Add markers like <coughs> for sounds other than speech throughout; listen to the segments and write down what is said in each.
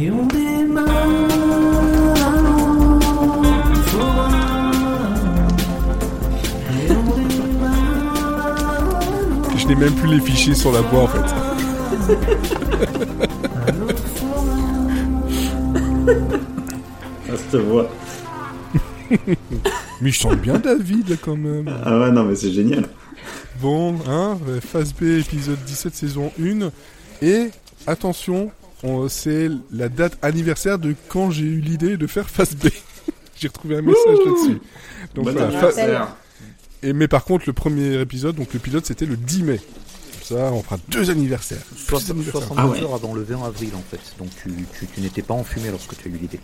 Et on démarre. Je n'ai même plus les fichiers sur la voix en fait. <laughs> Ah, cette voix. <laughs> Mais je sens bien David quand même. Ah ouais, non, mais c'est génial. Bon, hein, euh, phase B, épisode 17, saison 1. Et attention, on- c'est la date anniversaire de quand j'ai eu l'idée de faire phase B. <laughs> j'ai retrouvé un message là-dessus. Donc Bon voilà, fa- et mais par contre, le premier épisode, donc le pilote, c'était le 10 mai. Comme Ça, on fera deux anniversaires. Plus 60 d'anniversaires. 72 Ah ouais. heures avant le 20 avril en fait. Donc tu, tu, tu n'étais pas enfumé lorsque tu as eu l'idée.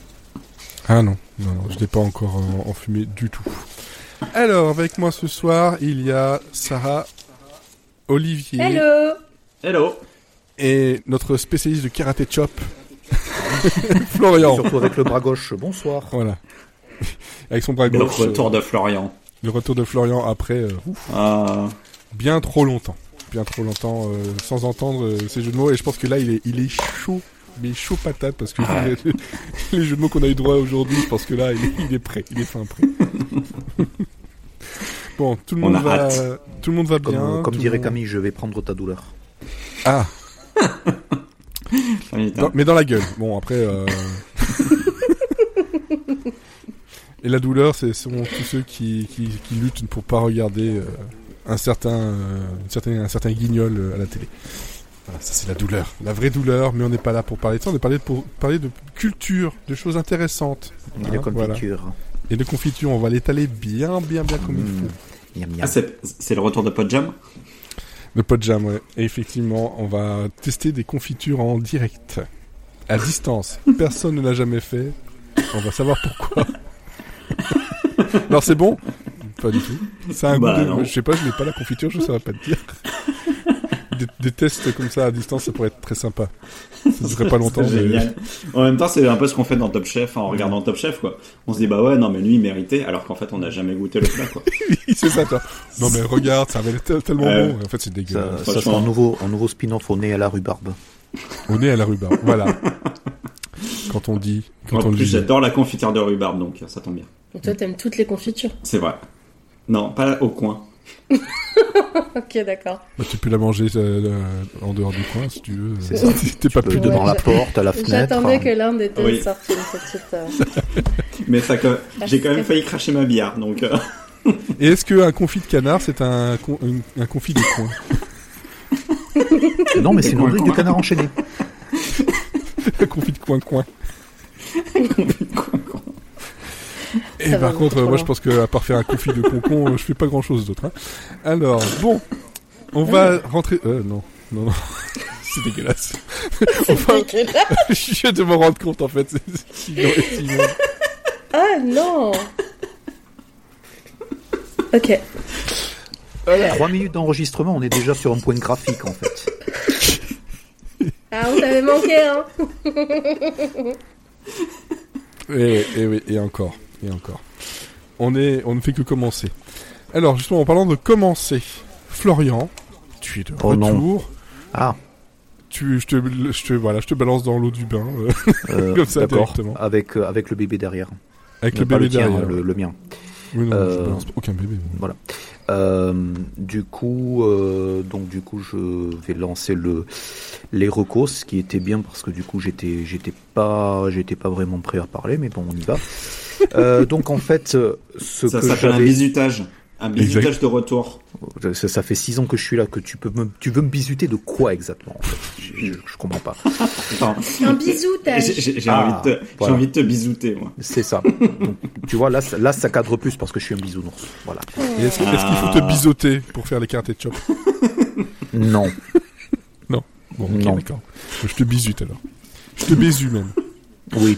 Ah non, non, non, je n'ai pas encore euh, enfumé du tout. Alors, avec moi ce soir, il y a Sarah, Olivier Hello Hello. Et notre spécialiste de karaté chop, <laughs> Florian. Surtout avec le bras gauche. Bonsoir. Voilà. Avec son bras Le gauche. retour euh, de Florian. le retour de Florian après euh, ouf, Ah, bien trop longtemps. Bien trop longtemps euh, sans entendre euh, ces jeux de mots. Et je pense que là, il est, il est chaud. Mais chaud patate parce que <laughs> les, les jeux de mots qu'on a eu droit aujourd'hui, je pense que là, il est, il est prêt. Il est fin prêt. bon, tout le On monde a va, hâte. tout le monde va Comme, bien. comme dirait le monde- Camille, je vais prendre ta douleur. Ah. Dans- mais dans la gueule. Bon, après. euh, <laughs> Et la douleur, c'est sont tous ceux qui, qui, qui luttent pour pas regarder euh, un certain, euh, une certaine- un certain guignol euh, à la télé. Voilà, ça c'est la douleur, la vraie douleur. Mais on n'est pas là pour parler de ça. On est parlé pour parler de culture, de choses intéressantes Et Hein, de confiture. et de confiture. On va l'étaler bien, bien, bien comme il Mmh. faut. Miam, miam. Ah, c'est c'est le retour de Podjam? Le pot de jam, ouais. Et effectivement, on va tester des confitures en direct, à distance. Personne ne l'a jamais fait. On va savoir pourquoi. <laughs> Alors c'est bon? Pas du tout. C'est un Bah, goût de... non. Je sais pas, je n'ai pas la confiture, je ne saurais pas te dire. Des, des tests comme ça à distance, ça pourrait être très sympa. Ça durerait pas <laughs> longtemps. Mais-. En même temps, c'est un peu ce qu'on fait dans Top Chef en regardant Top Chef, quoi. On se dit, bah ouais, non, mais lui, il méritait, alors qu'en fait, on n'a jamais goûté le plat, quoi. <laughs> c'est ça, toi. Non mais regarde, ça avait tellement bon. En fait, c'est Ça, dégueulasse. ça sera Franchement. un nouveau, un nouveau spin-off au nez à la rhubarbe. On est à la rhubarbe. Voilà. Quand on dit... Quand en on plus, dit... j'adore la confiture de rhubarbe, donc ça tombe bien. Donc toi, t'aimes toutes les confitures? C'est vrai. Non, pas au coin. <laughs> Ok, d'accord. Bah, tu peux la manger euh, en dehors du coin si tu veux. C'est ça. T'es pas Tu plus peux devant. devant la porte, à la fenêtre. J'attendais que l'un des deux Oui. sorte une petite... euh, <laughs> Mais ça, que... Ah, j'ai quand même failli cracher ma bière, donc... euh, <laughs> Et est-ce qu'un confit de canard, c'est un, con- un, un confit de coin Non, mais c'est une Coin, rubrique coin. de canard enchaîné. Un confit de coin-coin. Et Ça par va contre, euh, moi je pense que à part faire un confit de concon, euh, je fais pas grand chose d'autre. hein. Alors, bon, on va rentrer. Euh, non, non, non. <laughs> C'est dégueulasse. <laughs> Enfin, <laughs> je viens de me rendre compte en fait. C'est- sinon- sinon- Ah non Ok. Trois minutes d'enregistrement, on est déjà sur un point graphique en fait. Ah, on t'avait manqué, hein Et, et oui, et encore, et encore. On est, on ne fait que commencer. Alors justement, en parlant de commencer, Florian, tu es de Oh non. retour. Ah, Tu, je te, je te, voilà, je te balance dans l'eau du bain euh, euh, <laughs> Comme ça, directement. Avec, euh, avec le bébé derrière. avec Non, le bébé le tien, derrière. le, le mien. Oui, non, je Euh, balance aucun bébé. Voilà. Euh, du coup, euh, donc du coup, je vais lancer le les recos, ce qui était bien parce que du coup, j'étais j'étais pas j'étais pas vraiment prêt à parler, mais bon, on y va. Euh, donc en fait, euh, ce ça que s'appelle un bisutage. Un bisutage Exact. de retour. ça, ça fait six ans que je suis là, que tu peux me, tu veux me bisuter de quoi exactement en fait? Je, je, je comprends pas. Un bisou, t'as... j'ai Ah, envie, de te- j'ai voilà. envie de te bisouter, moi. C'est ça. Donc, tu vois là, ça- là, ça cadre plus parce que je suis un bisounours. Voilà. Est-ce, qu'il faut te biseauter pour faire les cartes de chop Non. Bon, ok, Non. d'accord. Je te bisute alors. Je te bésu même. Oui.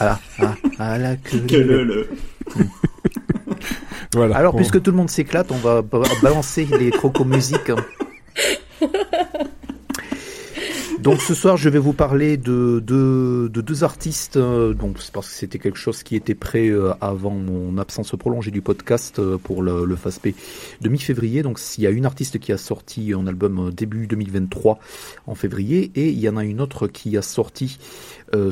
Ah, ah, ah, la queue. Que le, le. Voilà. Alors, Bon. puisque tout le monde s'éclate, on va ba- balancer les crocos musiques. Donc ce soir, je vais vous parler de, de, de deux artistes. euh, donc c'est parce que c'était quelque chose qui était prêt euh, avant mon absence prolongée du podcast euh, pour le, le FASP de mi-février. Donc il y a une artiste qui a sorti un album début 2023 en février et il y en a une autre qui a sorti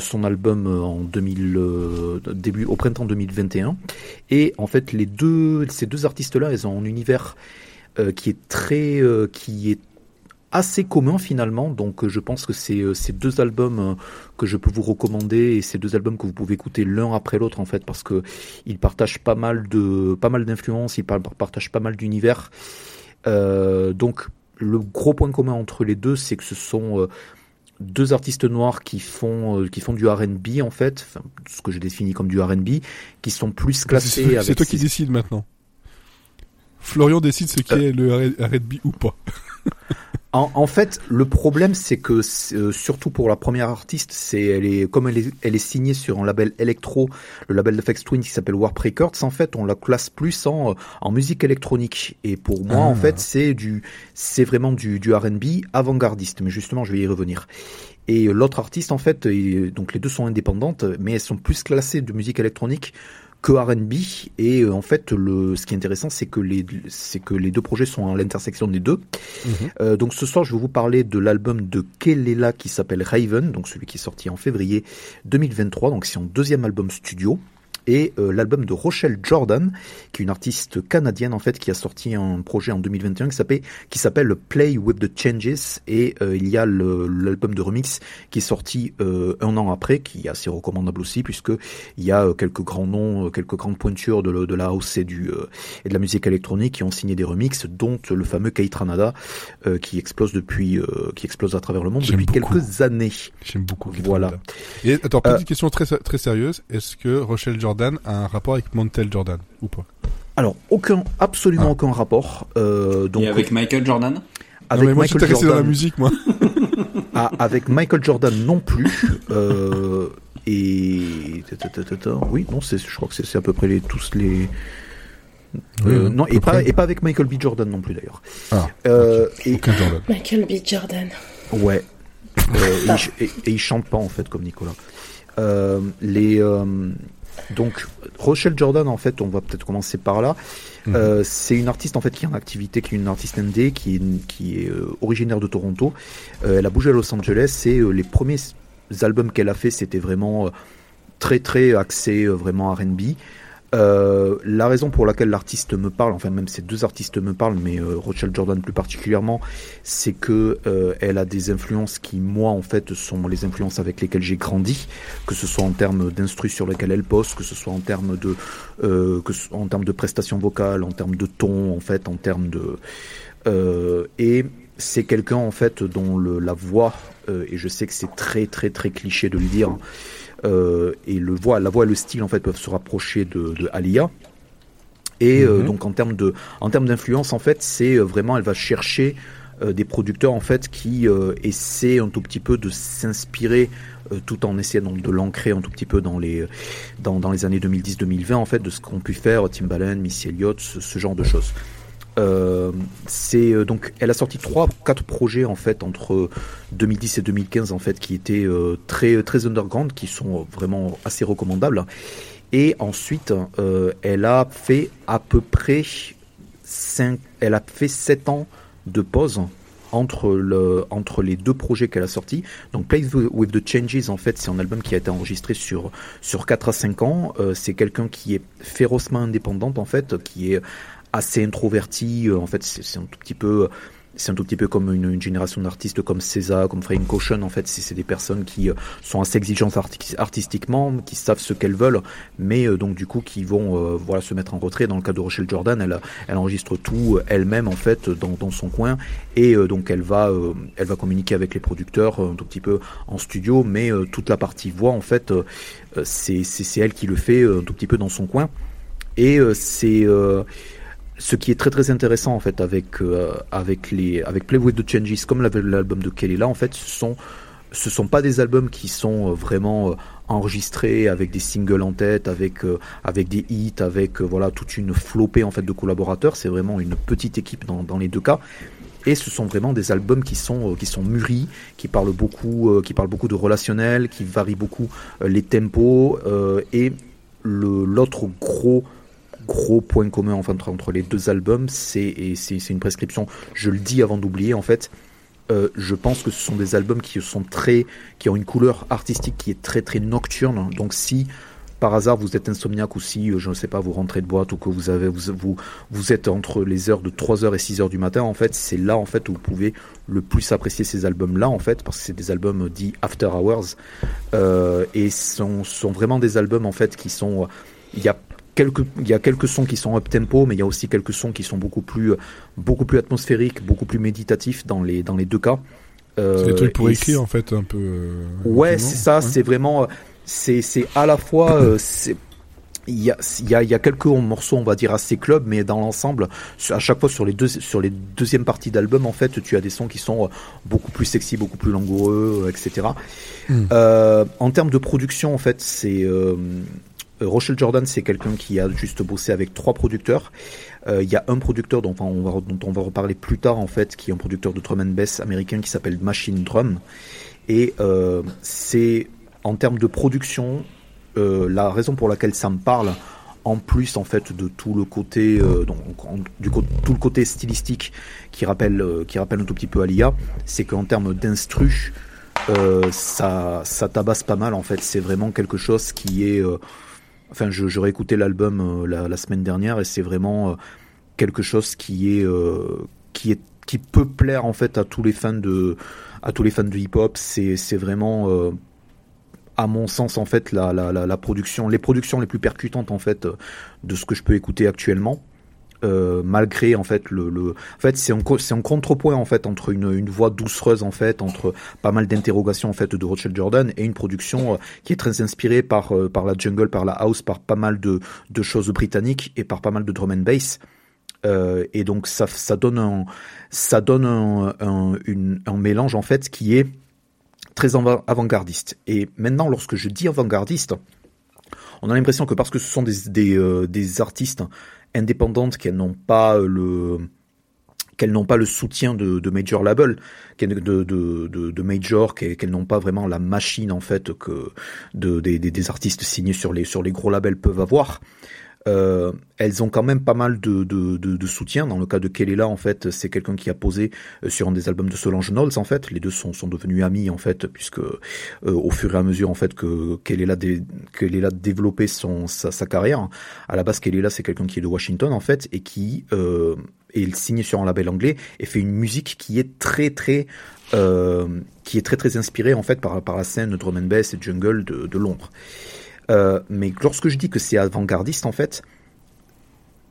son album en 2000 euh, début au printemps 2021. Et en fait, les deux ces deux artistes-là, ils ont un univers qui est très qui est assez commun finalement. Donc euh, je pense que c'est euh, ces deux albums euh, que je peux vous recommander et ces deux albums que vous pouvez écouter l'un après l'autre en fait parce que ils partagent pas mal de pas mal d'influences, ils par- partagent pas mal d'univers. Euh, donc le gros point commun entre les deux, c'est que ce sont euh, deux artistes noirs qui font euh, qui font du R&B en fait, enfin, ce que je définis comme du R&B, qui sont plus classés c'est toi qui décides maintenant. Florian décide ce qu'est le R&B ou pas. <laughs> En, en fait, le problème, c'est que euh, surtout pour la première artiste, c'est elle est comme elle est, elle est signée sur un label électro, le label d'FX Twin qui s'appelle Warp Records. En fait, on la classe plus en, euh, en musique électronique. Et pour moi, Ah. en fait, c'est du, c'est vraiment du, du R&B avant-gardiste. Mais justement, je vais y revenir. Et l'autre artiste, en fait, et, donc les deux sont indépendantes, mais elles sont plus classées de musique électronique que R&B. Et euh, en fait, le, ce qui est intéressant, c'est que les, c'est que les deux projets sont à l'intersection des deux. Euh, donc ce soir, je vais vous parler de l'album de Kelela qui s'appelle Raven, donc celui qui est sorti en février 2023, donc c'est son deuxième album studio. Et euh, l'album de Rochelle Jordan, qui est une artiste canadienne en fait, qui a sorti un projet en 2021 qui s'appelle Play with the Changes. Et euh, il y a l'album de remix qui est sorti euh, un an après, qui est assez recommandable aussi puisque il y a quelques grands noms, quelques grandes pointures de, la house et du et de la musique électronique qui ont signé des remixes, dont le fameux Kate Ranada euh, qui explose depuis, qui explose à travers le monde depuis beaucoup. quelques années. J'aime beaucoup. Voilà. Et attends, petite question très très sérieuse. Est-ce que Rochelle Jordan a un rapport avec Montel Jordan ou pas? Alors aucun, absolument Ah. aucun rapport. Euh, donc Et avec Michael Jordan? Non avec mais moi Michael resté dans la Jordan, musique moi. <laughs> ah, avec Michael Jordan non plus. euh, et oui, non, c'est, je crois que c'est, à peu près les, tous les. Euh, Oui, non, et pas, près. et pas avec Michael B. Jordan non plus d'ailleurs. Ah, Euh, et, aucun Jordan. Michael B. Jordan. Ouais. <laughs> Euh, et, et, et il chante pas en fait comme Nicolas. Euh, les euh, donc Rochelle Jordan en fait, on va peut-être commencer par là. Mhm. Euh, c'est une artiste en fait qui est en activité, qui est une artiste indé, qui est, qui est euh, originaire de Toronto. Euh, elle a bougé à Los Angeles et les premiers albums qu'elle a fait, c'était vraiment très très axé vraiment R&B. Euh, la raison pour laquelle l'artiste me parle, enfin même ces deux artistes me parlent, mais euh, Rochelle Jordan plus particulièrement, c'est que euh, elle a des influences qui moi en fait sont les influences avec lesquelles j'ai grandi, que ce soit en termes d'instru sur lesquels elle poste, que ce soit en termes de euh, que ce- en termes de prestations vocales, en termes de ton, en fait, en termes de euh, et c'est quelqu'un en fait dont le, la voix et je sais que c'est très très très cliché de le dire euh, et le voix, la voix et le style en fait peuvent se rapprocher de, de Alia. Et euh, Mhm. donc en termes de en termes d'influence en fait c'est euh, vraiment elle va chercher des producteurs en fait qui essaient un tout petit peu de s'inspirer tout en essayant donc de l'ancrer un tout petit peu dans les dans, dans les années 2010-2020 en fait de ce qu'ont pu faire Timbaland, Missy Elliott, ce, ce genre de choses. Euh, euh, donc elle a sorti trois quatre projets en fait entre 2010 et 2015 en fait qui étaient euh, très très underground qui sont vraiment assez recommandables. Et ensuite elle a fait à peu près cinq elle a fait sept ans de pause entre le entre les deux projets qu'elle a sortis. Donc Play with the Changes en fait c'est un album qui a été enregistré sur sur 4 à 5 ans. C'est quelqu'un qui est férocement indépendante en fait qui est assez introverti. Euh, En fait, c'est un tout petit peu, c'est un tout petit peu comme une, une génération d'artistes comme César, comme Frank Ocean. En fait, c'est des personnes qui euh, sont assez exigeantes arti- artistiquement, qui savent ce qu'elles veulent, mais euh, donc du coup qui vont euh, voilà se mettre en retrait. Dans le cas de Rochelle Jordan, elle, elle enregistre tout elle-même en fait dans, dans son coin, et euh, donc elle va, elle va communiquer avec les producteurs un tout petit peu en studio, mais toute la partie voix en fait, c'est elle qui le fait un tout petit peu dans son coin. Et c'est ce qui est très très intéressant en fait avec euh, avec les avec Play with the Changes comme l'album de Kelly là en fait ce sont ce sont pas des albums qui sont euh, vraiment euh, enregistrés avec des singles en tête avec avec des hits avec voilà toute une flopée en fait de collaborateurs. C'est vraiment une petite équipe dans, dans les deux cas. Et ce sont vraiment des albums qui sont qui sont mûris, qui parlent beaucoup, qui parlent beaucoup de relationnel, qui varient beaucoup les tempos et l'autre gros gros point commun enfin, entre, les deux albums, c'est une prescription. Je le dis avant d'oublier en fait. euh, je pense que ce sont des albums qui sont très, qui ont une couleur artistique qui est très très nocturne. Donc si par hasard vous êtes insomniaque ou si euh, je ne sais pas vous rentrez de boîte ou que vous avez vous vous, vous êtes entre les heures de 3h et 6h du matin en fait c'est là en fait où vous pouvez le plus apprécier ces albums là en fait parce que c'est des albums dits after hours euh, et sont sont vraiment des albums en fait qui sont il y a quelques il y a quelques sons qui sont up tempo mais il y a aussi quelques sons qui sont beaucoup plus beaucoup plus atmosphériques beaucoup plus méditatifs dans les dans les deux cas C'est des trucs pour écrire en fait un peu. euh, Ouais, c'est ça. Ouais. C'est vraiment, euh, c'est c'est à la fois, euh, c'est il y a il y a il y a quelques morceaux on va dire assez club, mais dans l'ensemble, à chaque fois sur les deux sur les deuxièmes parties d'album en fait, tu as des sons qui sont euh, beaucoup plus sexy, beaucoup plus langoureux, euh, etc. Mm. Euh, en termes de production en fait, c'est euh, Rochelle Jordan, c'est quelqu'un qui a juste bossé avec trois producteurs. Euh, Il y a un producteur dont on, va, on va reparler plus tard en fait, qui est un producteur de drum and bass américain qui s'appelle Machine Drum. Et euh, c'est en termes de production euh, la raison pour laquelle ça me parle. En plus en fait de tout le côté euh, donc du tout le côté stylistique qui rappelle euh, qui rappelle un tout petit peu Alia, c'est qu'en termes d'instru euh, ça ça tabasse pas mal en fait. C'est vraiment quelque chose qui est euh, Enfin, je- écouté l'album euh, la, semaine dernière et c'est vraiment euh, quelque chose qui est euh, qui est qui peut plaire en fait à tous les fans de à tous les fans de hip-hop. C'est c'est vraiment à mon sens en fait la, la, la, production les productions les plus percutantes en fait de ce que je peux écouter actuellement. Euh, malgré en fait le, le en fait c'est un c'est un contrepoint en fait entre une, une voix doucereuse en fait entre pas mal d'interrogations en fait de Rothschild Jordan et une production euh, qui est très inspirée par euh, par la jungle par la house par pas mal de de choses britanniques et par pas mal de drum and bass. Et donc ça ça donne un ça donne un, un, un mélange en fait qui est très avant- avant-gardiste. Et maintenant lorsque je dis avant-gardiste on a l'impression que parce que ce sont des des, euh, des artistes indépendantes qu'elles n'ont pas euh, le qu'elles n'ont pas le soutien de, major label, major, qu'elles n'ont pas vraiment la machine en fait que de, des, artistes signés sur les gros labels peuvent avoir. Euh, elles ont quand même pas mal de, de, de, de soutien. Dans le cas de Kelela, en fait, c'est quelqu'un qui a posé euh, sur un des albums de Solange Knowles, en fait. Les deux sont, sont devenus amis, en fait, puisque euh, au fur et à mesure, en fait, que Kelela, dé, Kelela développait son, sa, sa carrière. À la base, Kelela, c'est quelqu'un qui est de Washington, en fait, et qui euh, est signé sur un label anglais et fait une musique qui est très, très euh, qui est très très inspirée en fait par, par la scène drum and bass et jungle de, de Londres. Euh, mais lorsque je dis que c'est avant-gardiste, en fait,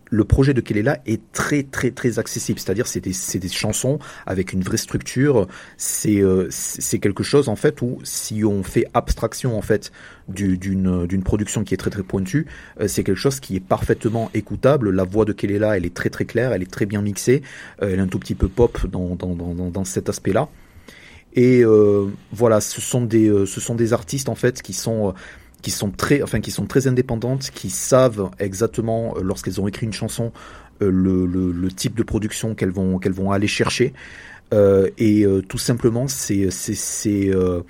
le projet de Kelela est très très très accessible. C'est-à-dire, c'est des, des chansons avec une vraie structure. C'est euh, quelque chose en fait où si on fait abstraction en fait du- d'une d'une production qui est très très pointue, euh, c'est quelque chose qui est parfaitement écoutable. La voix de Kelela, elle est très très claire, elle est très bien mixée, euh, elle est un tout petit peu pop dans dans dans, dans, cet aspect-là. Et euh, voilà, ce sont des ce sont des artistes en fait qui sont qui sont très enfin qui sont très indépendantes, qui savent exactement euh, lorsqu'elles ont écrit une chanson euh, le, le, type de production qu'elles vont qu'elles vont aller chercher. Euh, et tout simplement, c'est c'est euh,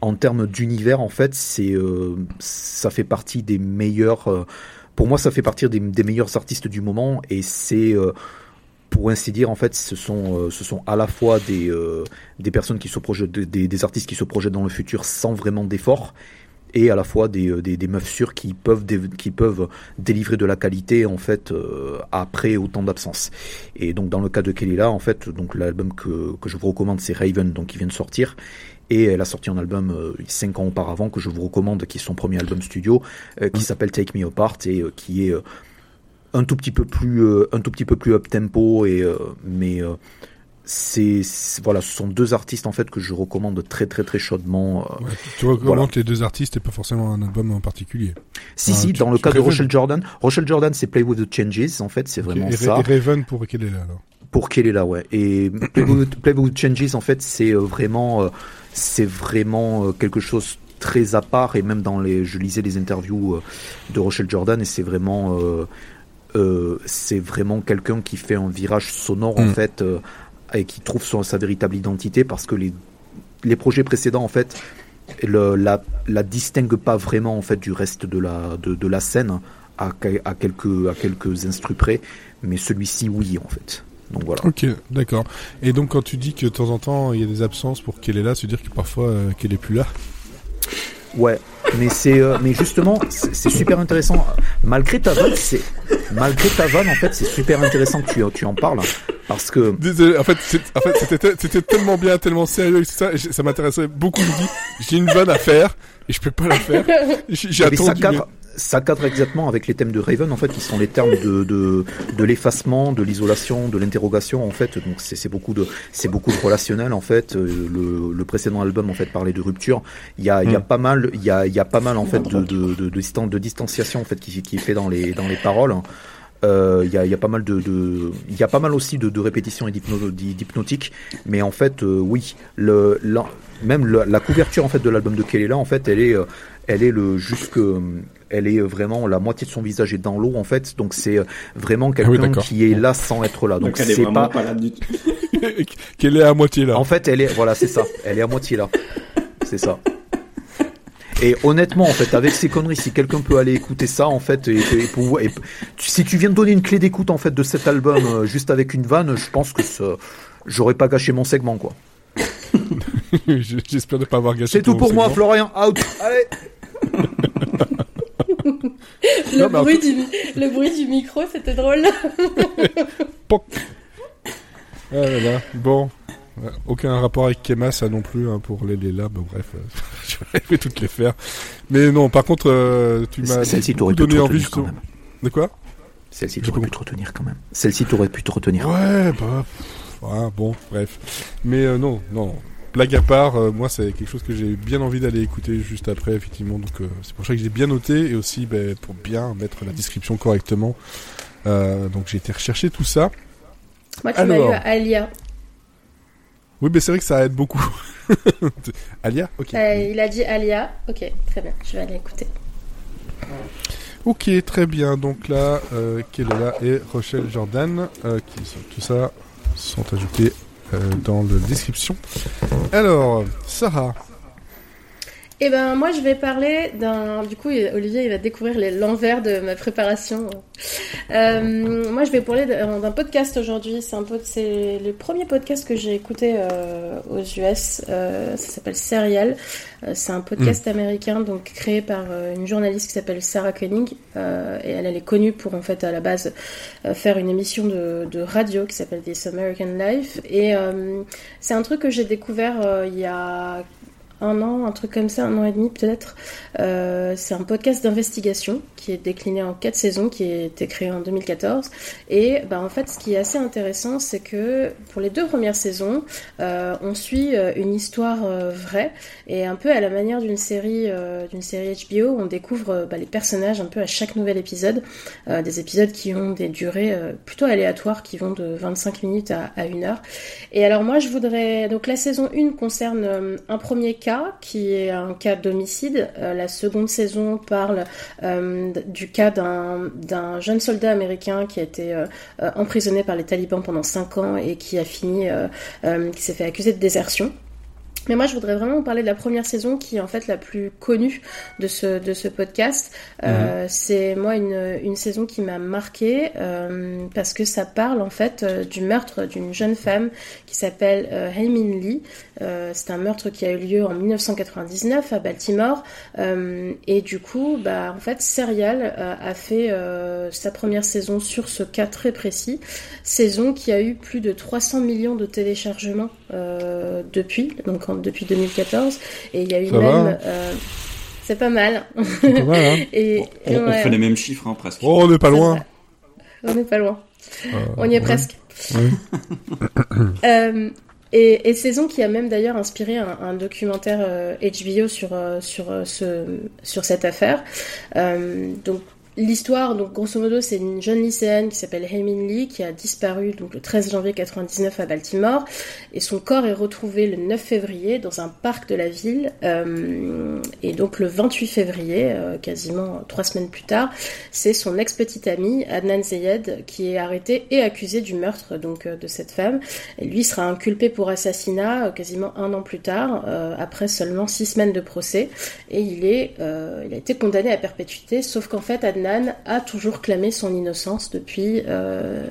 en termes d'univers en fait, c'est ça fait partie des meilleurs. pour moi, ça fait partie des, meilleurs artistes du moment et c'est pour ainsi dire, en fait, ce sont, ce sont à la fois des, des personnes qui se projettent, des artistes qui se projettent dans le futur sans vraiment d'effort, et à la fois des, euh, des, des meufs sûres qui peuvent, dé- qui peuvent délivrer de la qualité, en fait, euh, après autant d'absence. Et donc, dans le cas de Kelly en fait, donc l'album que, que je vous recommande, c'est Raven, donc qui vient de sortir. Et elle a sorti un album euh, cinq ans auparavant que je vous recommande, qui est son premier album studio, euh, qui s'appelle Take Me Apart et qui est un tout petit peu plus un tout petit peu plus up tempo et mais c'est voilà ce sont deux artistes en fait que je recommande très très très chaudement euh. Ouais, tu recommandes Voilà. les deux artistes et pas forcément un album en particulier. si si tu- dans le tu cas de. Rochelle Jordan Rochelle Jordan c'est Play with the Changes en fait c'est vraiment et, ça et Raven pour quel est là alors pour qu'elle est là ouais et Play with, <clears throat> Play with Changes en fait c'est euh, vraiment euh, c'est vraiment quelque chose très à part et même dans les je lisais les interviews de Rochelle Jordan et c'est vraiment euh, euh, c'est vraiment quelqu'un qui fait un virage sonore en Mm. fait euh, et qui trouve sa véritable identité parce que les, les projets précédents, en fait, la, la distinguent pas vraiment en fait du reste de la, de, de la scène à, à quelques, à quelques près, mais celui-ci, oui, en fait. Donc voilà. Ok, d'accord. Et donc quand tu dis que de temps en temps il y a des absences pour qu'elle est là, c'est dire que parfois euh, qu'elle est plus là? Ouais, mais c'est, euh, mais justement, c'est super intéressant. Malgré ta vanne, c'est, malgré ta vanne, en fait, c'est super intéressant que tu, tu en parles parce que Désolé, en fait, c'est- en fait c'était c'était tellement bien, tellement sérieux et tout ça, ça m'intéressait beaucoup. Je dis, j'ai une vanne à faire et je peux pas la faire. J'ai ça attendu. Ça cadre exactement avec les thèmes de Raven, en fait, qui sont les termes de, de, de l'effacement, de l'isolation, de l'interrogation, en fait. Donc, c'est beaucoup de, c'est beaucoup de relationnel, en fait. Euh, Le, le précédent album, en fait, parlait de rupture. Il y a, il y a Mm. pas mal, il y a, il y a pas mal, en fait, de, de, de, de, de distanciation, en fait, qui, qui est fait dans les, dans les paroles. Euh, Il y, a, y a pas mal de, il y a pas mal aussi de, de répétitions et d'hypno- d'hypnotiques, mais en fait, euh, oui, le, la- même le- la couverture en fait de l'album de Kelela, en fait, elle est, euh, elle est le jusque, elle est vraiment la moitié de son visage est dans l'eau en fait, donc c'est euh, vraiment oui, quelqu'un qui est là sans être là. Donc, c'est pas, pas... là du tout. <laughs> Qu'elle est à moitié là. en fait, elle est, voilà, c'est ça, elle est à moitié là, c'est ça. Et honnêtement, en fait, avec ces conneries, si quelqu'un peut aller écouter ça, en fait, et, et pour- et- si tu viens de donner une clé d'écoute en fait de cet album euh, juste avec une vanne, je pense que ça- j'aurais pas gâché mon segment quoi. <laughs> J'espère ne pas avoir gâché. C'est tout pour moi. Florian. Out. Allez. <laughs> Le, Non, bruit du, le bruit du micro, c'était drôle. <laughs> Poc. Ah là là. Bon. Euh, Aucun rapport avec Kema, ça non plus, hein, pour les, les là. Bref, euh, <laughs> je vais toutes les faire. Mais non, par contre, euh, tu m'as Celle-ci beaucoup t'aurais pu te donné envie retenir quand même. De quoi? Celle-ci t'aurais pas pu te retenir quand même. Celle-ci t'aurais pu te retenir. Ouais, bah, ouais, bon, bref. Mais euh, non, non. Blague à part, euh, moi, c'est quelque chose que j'ai bien envie d'aller écouter juste après, effectivement. Donc, euh, c'est pour ça que j'ai bien noté et aussi ben, pour bien mettre la description correctement. Euh, donc, j'ai été rechercher tout ça. Moi, tu m'as eu Alors. à Alia. Oui, mais c'est vrai que ça aide beaucoup. <laughs> Alia? Ok. Il a dit Alia. Ok, très bien. Je vais aller écouter. Ok, très bien. Donc là, Kelela et Rochelle Jordan, qui sont tout ça, sont ajoutés dans la description. Alors, Sarah. Eh ben, moi, je vais parler d'un. Du coup, Olivier, il va découvrir l'envers de ma préparation. Euh, moi, je vais parler d'un podcast aujourd'hui. C'est un peu, c'est le premier podcast que j'ai écouté euh, aux US. Euh, ça s'appelle Serial. C'est un podcast américain, donc créé par une journaliste qui s'appelle Sarah Koenig. Et elle, elle est connue pour en fait à la base faire une émission de, de radio qui s'appelle This American Life. Et c'est un truc que j'ai découvert il y a un an, un truc comme ça, un an et demi peut-être. Euh, c'est un podcast d'investigation qui est décliné en quatre saisons, qui a été créé en 2014. Et bah, en fait, ce qui est assez intéressant, c'est que pour les deux premières saisons, euh, on suit euh, une histoire vraie et un peu à la manière d'une série, d'une série HBO, on découvre bah, les personnages un peu à chaque nouvel épisode, des épisodes qui ont des durées plutôt aléatoires, qui vont de 25 minutes à, à 1 heure. Et alors moi, je voudrais... Donc la saison 1 concerne un premier cas, qui est un cas d'homicide. Euh, la seconde saison parle euh, du cas d'un jeune soldat américain qui a été euh, emprisonné par les talibans pendant 5 ans et qui a fini... qui s'est fait accuser de désertion. Mais moi, je voudrais vraiment vous parler de la première saison qui est en fait la plus connue de ce, de ce podcast. Euh, c'est moi une, une saison qui m'a marquée euh, parce que ça parle en fait euh, du meurtre d'une jeune femme qui s'appelle Haimin Lee. Euh, c'est un meurtre qui a eu lieu en 1999 à Baltimore. Euh, et du coup, bah, en fait, Serial euh, a fait euh, sa première saison sur ce cas très précis. Saison qui a eu plus de 300 millions de téléchargements euh, depuis, donc en- depuis 2014. Et il y a eu Ça va, même... hein c'est pas mal. Pas mal, hein <laughs> Et, On, on ouais, fait les mêmes chiffres, hein, presque. Oh, on n'est pas loin. On n'est pas loin. Euh, On y est ouais. presque. Ouais. Euh, et, saison qui a même d'ailleurs inspiré un, documentaire euh, HBO sur, euh, euh, ce, sur cette affaire. Euh, L'histoire, donc grosso modo, c'est une jeune lycéenne qui s'appelle Heymin Lee qui a disparu donc le 13 janvier 99 à Baltimore et son corps est retrouvé le 9 février dans un parc de la ville euh, et donc le 28 février, euh, quasiment trois semaines plus tard, c'est son ex-petite amie Adnan Zeyed qui est arrêté et accusé du meurtre donc euh, de cette femme. Et lui sera inculpé pour assassinat euh, quasiment un an plus tard, après seulement six semaines de procès et il est, il a été condamné à perpétuité, sauf qu'en fait Adnan a toujours clamé son innocence depuis, euh,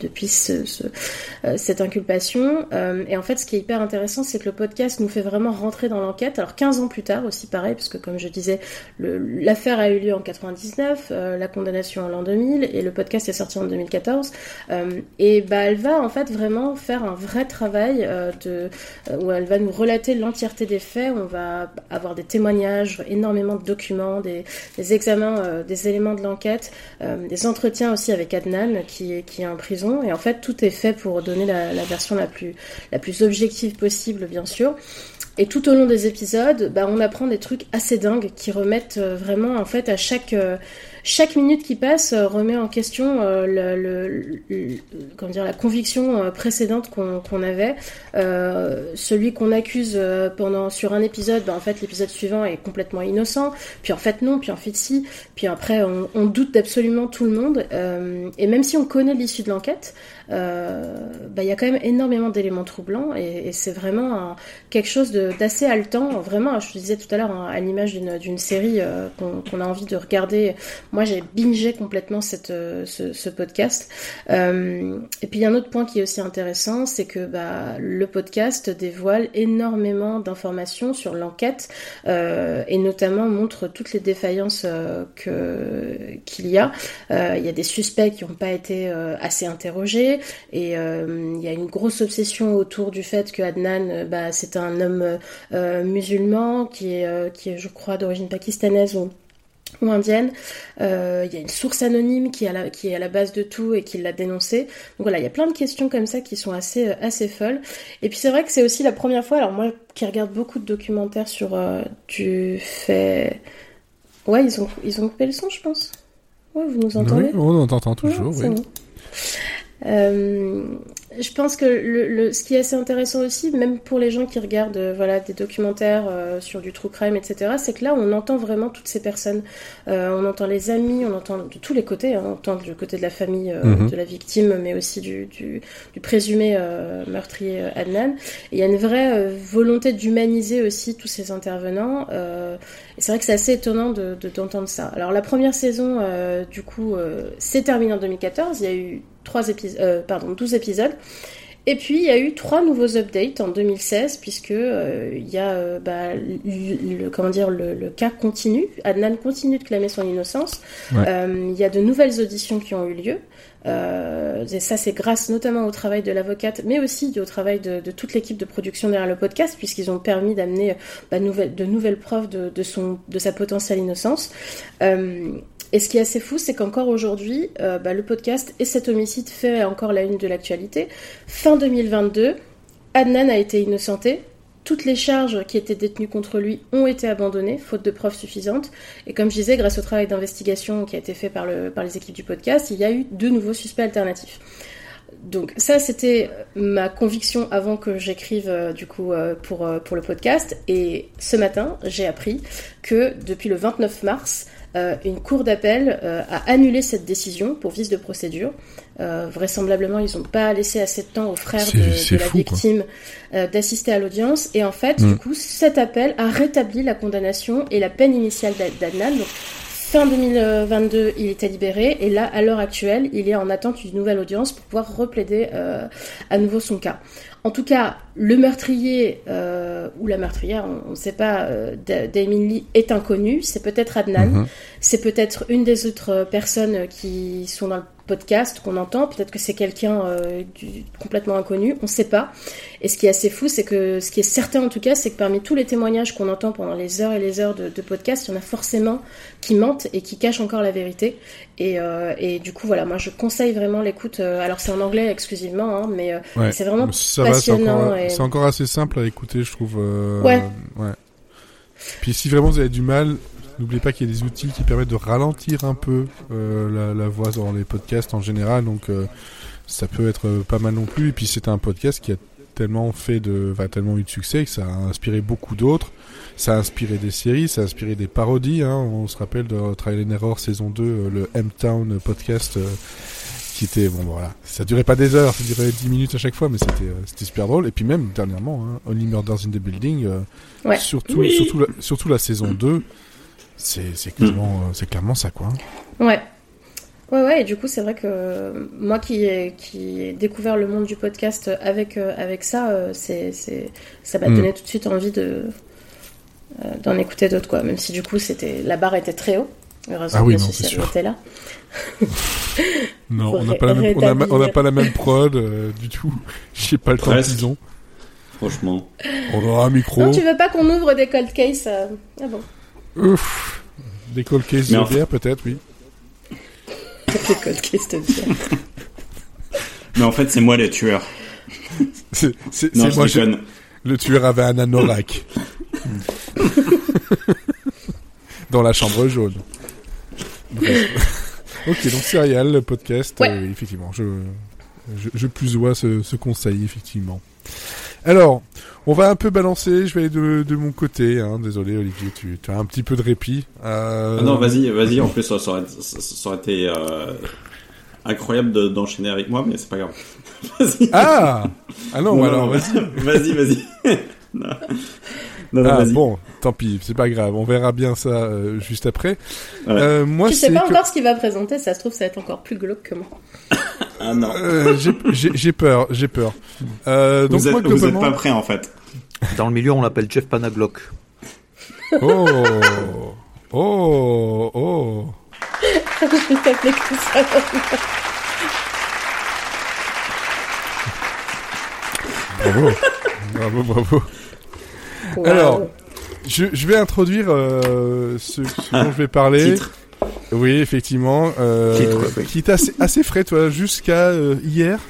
depuis euh, cette inculpation. Euh, et en fait, ce qui est hyper intéressant, c'est que le podcast nous fait vraiment rentrer dans l'enquête. Alors 15 ans plus tard aussi, pareil, parce que comme je disais, l'affaire a eu lieu en 99, euh, la condamnation en l'an 2000, et le podcast est sorti en 2014. Euh, et bah, elle va en fait vraiment faire un vrai travail de, où elle va nous relater l'entièreté des faits. On va avoir des témoignages, énormément de documents, des, examens, des éléments de l'enquête, euh, des entretiens aussi avec Adnan qui est, qui est en prison. Et en fait, tout est fait pour donner la, la version la plus, la plus objective possible, bien sûr. Et tout au long des épisodes, bah, on apprend des trucs assez dingues qui remettent euh, vraiment, en fait, à chaque, euh, chaque minute qui passe, euh, remet en question euh, la conviction euh, précédente qu'on avait. Celui qu'on accuse pendant sur un épisode, bah, en fait, l'épisode suivant est complètement innocent. Puis en fait, non. Puis en fait, si. Puis après, on, on doute d'absolument tout le monde. Et même si on connaît l'issue de l'enquête, euh, bah, il y a quand même énormément d'éléments troublants. Et, c'est vraiment quelque chose d'assez haletant. Vraiment, je te disais tout à l'heure, hein, à l'image d'une série euh, qu'on a envie de regarder. Moi, j'ai bingé complètement cette, euh, ce, ce podcast. Et puis, il y a un autre point qui est aussi intéressant, c'est que bah, le podcast dévoile énormément d'informations sur l'enquête et notamment montre toutes les défaillances qu'il y a. Il y a des suspects qui n'ont pas été assez interrogés et euh, il y a une grosse obsession autour du fait que Adnan, euh, bah, c'est un homme euh, musulman qui est, qui est, je crois, d'origine pakistanaise ou ou indienne. Euh, il y a une source anonyme qui est, à la, qui est à la base de tout et qui l'a dénoncé. Donc voilà, il y a plein de questions comme ça qui sont assez, euh, assez folles. Et puis c'est vrai que c'est aussi la première fois, alors moi qui regarde beaucoup de documentaires sur euh, du fait... Ouais, ils ont, ils ont coupé le son, je pense. Ouais, vous nous entendez? Oui, on t'entend toujours, oui. bon. Euh, je pense que le, le- ce qui est assez intéressant aussi, même pour les gens qui regardent euh, voilà, des documentaires euh, sur du true crime, etc., c'est que là, on entend vraiment toutes ces personnes. On entend les amis, on entend de tous les côtés. hein. On entend du côté de la famille Mhm. de la victime, mais aussi du, du, du présumé meurtrier Adnan. Et il y a une vraie volonté d'humaniser aussi tous ces intervenants. Et c'est vrai que c'est assez étonnant de, de- d'entendre ça. Alors la première saison, du coup, s'est terminée en 2014. Il y a eu trois épisodes, euh, pardon, 12 épisodes. Et puis il y a eu trois nouveaux updates en 2016 puisque euh, il y a euh, bah, le, le- comment dire le, le cas continue. Adnan continue de clamer son innocence. Ouais. Euh, il y a de nouvelles auditions qui ont eu lieu. Et ça c'est grâce notamment au travail de l'avocate, mais aussi au travail de, de toute l'équipe de production derrière le podcast puisqu'ils ont permis d'amener bah, de nouvelles preuves de, de son de sa potentielle innocence. Et ce qui est assez fou, c'est qu'encore aujourd'hui, euh, bah, le podcast et cet homicide fait encore la une de l'actualité. Fin 2022, Adnan a été innocenté. Toutes les charges qui étaient détenues contre lui ont été abandonnées, faute de preuves suffisantes. Et comme je disais, grâce au travail d'investigation qui a été fait par, le, par les équipes du podcast, il y a eu deux nouveaux suspects alternatifs. Donc ça, c'était ma conviction avant que j'écrive euh, du coup euh, pour, pour le podcast. Et ce matin, j'ai appris que depuis le 29 mars, une cour d'appel euh, a annulé cette décision pour vice de procédure. Euh, vraisemblablement, ils n'ont pas laissé assez de temps aux frères de, la fou, victime euh, d'assister à l'audience. Et en fait, Mm. du coup, cet appel a rétabli la condamnation et la peine initiale d'Ad- d'Adnan. Donc, fin 2022, il était libéré. Et là, à l'heure actuelle, il est en attente d'une nouvelle audience pour pouvoir replaider euh, à nouveau son cas. En tout cas, le meurtrier euh, ou la meurtrière, on ne sait pas, euh, est inconnu. C'est peut-être Adnan. Mhm. C'est peut-être une des autres euh, personnes qui sont dans le podcast qu'on entend. Peut-être que c'est quelqu'un euh, complètement inconnu. On ne sait pas. Et ce qui est assez fou, c'est que ce qui est certain en tout cas, c'est que parmi tous les témoignages qu'on entend pendant les heures et les heures de, de podcast, il y en a forcément qui mentent et qui cachent encore la vérité. Et, euh, et du coup, voilà, moi je conseille vraiment l'écoute. euh, alors c'est en anglais exclusivement, hein, mais euh, Ouais. c'est vraiment Ça va, c'est passionnant encore, et- encore assez simple à écouter, je trouve. euh, Ouais. ouais. Puis si vraiment vous avez du mal, N'oubliez pas qu'il y a des outils qui permettent de ralentir un peu euh, la, la voix dans les podcasts en général, donc euh, ça peut être pas mal non plus. Et puis c'est un podcast qui a tellement fait de, enfin, tellement eu de succès que ça a inspiré beaucoup d'autres. Ça a inspiré des séries, ça a inspiré des parodies. Hein. On se rappelle de Trial and Error saison 2, euh, le M-Town podcast. euh, qui était bon voilà ça durait pas des heures ça durait 10 minutes à chaque fois mais c'était euh, c'était super drôle et puis même dernièrement hein, Only Murders in the Building euh, Ouais. surtout Oui. surtout la, surtout la saison 2 c'est clairement euh, c'est clairement ça quoi Ouais. Ouais, ouais, et du coup, c'est vrai que euh, moi qui ai, qui ai découvert le monde du podcast avec, euh, avec ça, c'est, c'est, ça m'a Mm. donné tout de suite envie de, euh, d'en écouter d'autres, quoi. Même si du coup, c'était, la barre était très haut. Heureusement, Ah oui, que non, c'est sûr. était là. <laughs> non on n'a pas la même on pas la même prod euh, du tout <laughs> j'ai pas le temps ont Franchement. on aura un micro Non, tu veux pas qu'on ouvre des cold cases euh, Ah bon. Ouf. <laughs> des cold cases de bière peut-être oui Des cold cases de bière. Mais en fait, c'est moi le tueur. <laughs> c'est c'est Non, c'est je moi déconne. le tueur avait un anorak <laughs> dans la chambre jaune Bref. ok donc Serial le podcast Ouais. euh, effectivement je je, je plus vois ce, ce conseil effectivement alors on va un peu balancer je vais aller de, de mon côté hein. désolé Olivier tu, tu as un petit peu de répit Euh, Ah non, vas-y, vas-y. En plus, ça, ça aurait, ça, ça aurait été euh, incroyable de- d'enchaîner avec moi, mais c'est pas grave. <laughs> vas-y. ah ah non, Non, alors <laughs> vas-y vas-y, vas-y. <laughs> non, non, non, ah bon tant pis c'est pas grave on verra bien ça euh, juste après Ouais. Euh, moi tu sais pas que- encore ce qu'il va présenter, ça se trouve, ça va être encore plus glauque que moi. Ah non. Euh, j'ai- peur, j'ai peur. Euh, donc vous, êtes, moi vous êtes globalement, pas prêt en fait. Dans le milieu, on l'appelle Jeff Panaglock. oh, oh, oh. Je vais t'appeler comme ça. Bravo, bravo, bravo. Wow. Alors, Je, je vais introduire euh, ce, ce dont je vais parler. Titre. Oui, effectivement, euh, oui. qui est assez, assez frais, toi. Jusqu'à euh, hier,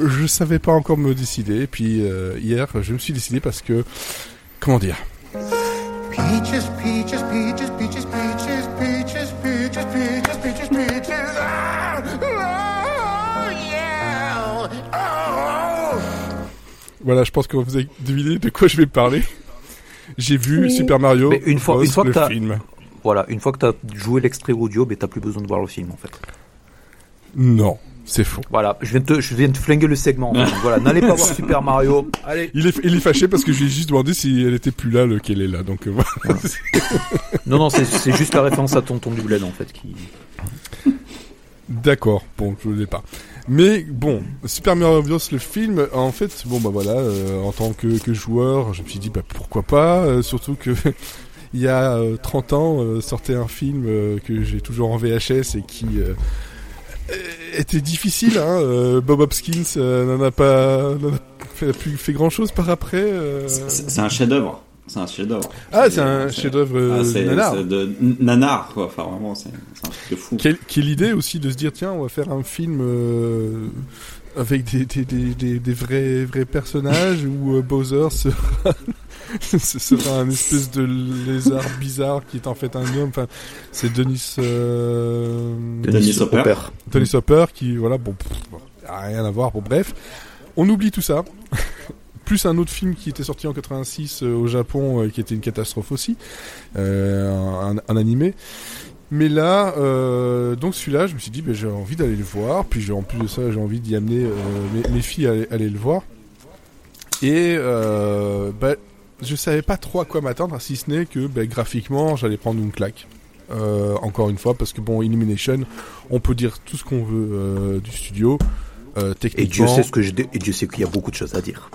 je savais pas encore me décider. Puis euh, hier, je me suis décidé parce que, comment dire, Peaches, peaches, peaches, peaches, peaches, peaches, peaches, peaches, peaches, peaches. Ah! Oh, yeah! Oh! voilà, je pense que vous avez deviné de quoi je vais parler. J'ai vu Oui. Super Mario Mais une fois- Bros, une fois que le film. Voilà, une fois que t'as joué l'extrait audio, ben t'as plus besoin de voir le film en fait. Non, c'est faux. Voilà, je viens de te, je viens de flinguer le segment. Donc <laughs> voilà, n'allez pas voir Super Mario. Allez. Il est, il est fâché parce que je lui ai juste demandé si elle était plus là, le qu'elle est là. Donc euh, voilà. Non, non, c'est, c'est juste la référence à Tonton du Bled en fait qui. D'accord, bon, je l'ai pas. Mais bon, Super Mario Bros. le film, en fait, bon bah voilà, euh, en tant que, que joueur, je me suis dit bah pourquoi pas, euh, surtout que il y a euh, 30 ans euh, sortait un film euh, que j'ai toujours en VHS et qui euh, euh, était difficile. Hein, euh, Bob Hopkins euh, n'en a pas, fait, plus fait grand chose par après. euh. C'est un chef-d'œuvre. C'est un chef-d'œuvre. Ah, c'est un chef-d'œuvre euh, Ah, nanar. de nanar quoi. Enfin vraiment, c'est un truc de fou. Quelle, quelle idée aussi de se dire tiens on va faire un film euh, avec des, des, des, des, des vrais vrais personnages où euh, Bowser sera <laughs> ce sera un espèce de lézard bizarre qui est en fait un homme enfin c'est Denis euh, Denis Hopper. Denis Hopper qui voilà bon pff, bon, rien à voir bon bref on oublie tout ça <laughs> plus un autre film qui était sorti en 86 euh, au Japon euh, qui était une catastrophe aussi euh, un, un animé mais là, euh, donc celui-là, je me suis dit, ben, j'ai envie d'aller le voir. Puis j'ai en plus de ça, j'ai envie d'y amener euh, mes, mes filles à aller, aller le voir. Et euh, ben, je savais pas trop à quoi m'attendre, si ce n'est que ben, graphiquement, j'allais prendre une claque. Euh, encore une fois, parce que bon, Illumination, on peut dire tout ce qu'on veut euh, du studio. Euh, Et techniquement, Dieu sait ce que je, dé- et Dieu sait qu'il y a beaucoup de choses à dire.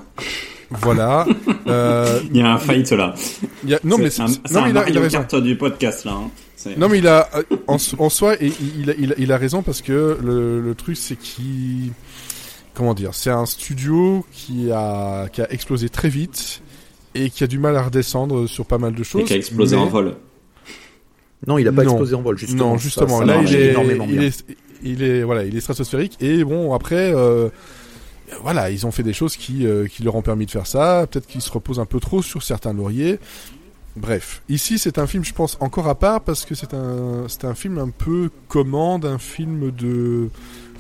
voilà. <laughs> Euh, Il y a un fight là. il y a- non mais c'est un, non un il a, il a Mario raison. Kart du podcast là. hein. Non mais il a en, en soi et il, il a, il, a, il a raison parce que le, le truc c'est qu'il comment dire c'est un studio qui a qui a explosé très vite et qui a du mal à redescendre sur pas mal de choses. Et qui a explosé mais- en vol. Non, il a pas Non. explosé en vol justement. Non justement Ça- ça là il est, énormément il bien. est il est voilà il est stratosphérique et bon après euh, voilà ils ont fait des choses qui euh, qui leur ont permis de faire ça peut-être qu'ils se reposent un peu trop sur certains lauriers Bref, ici c'est un film, je pense, encore à part parce que c'est un, c'est un film un peu commande, un film de,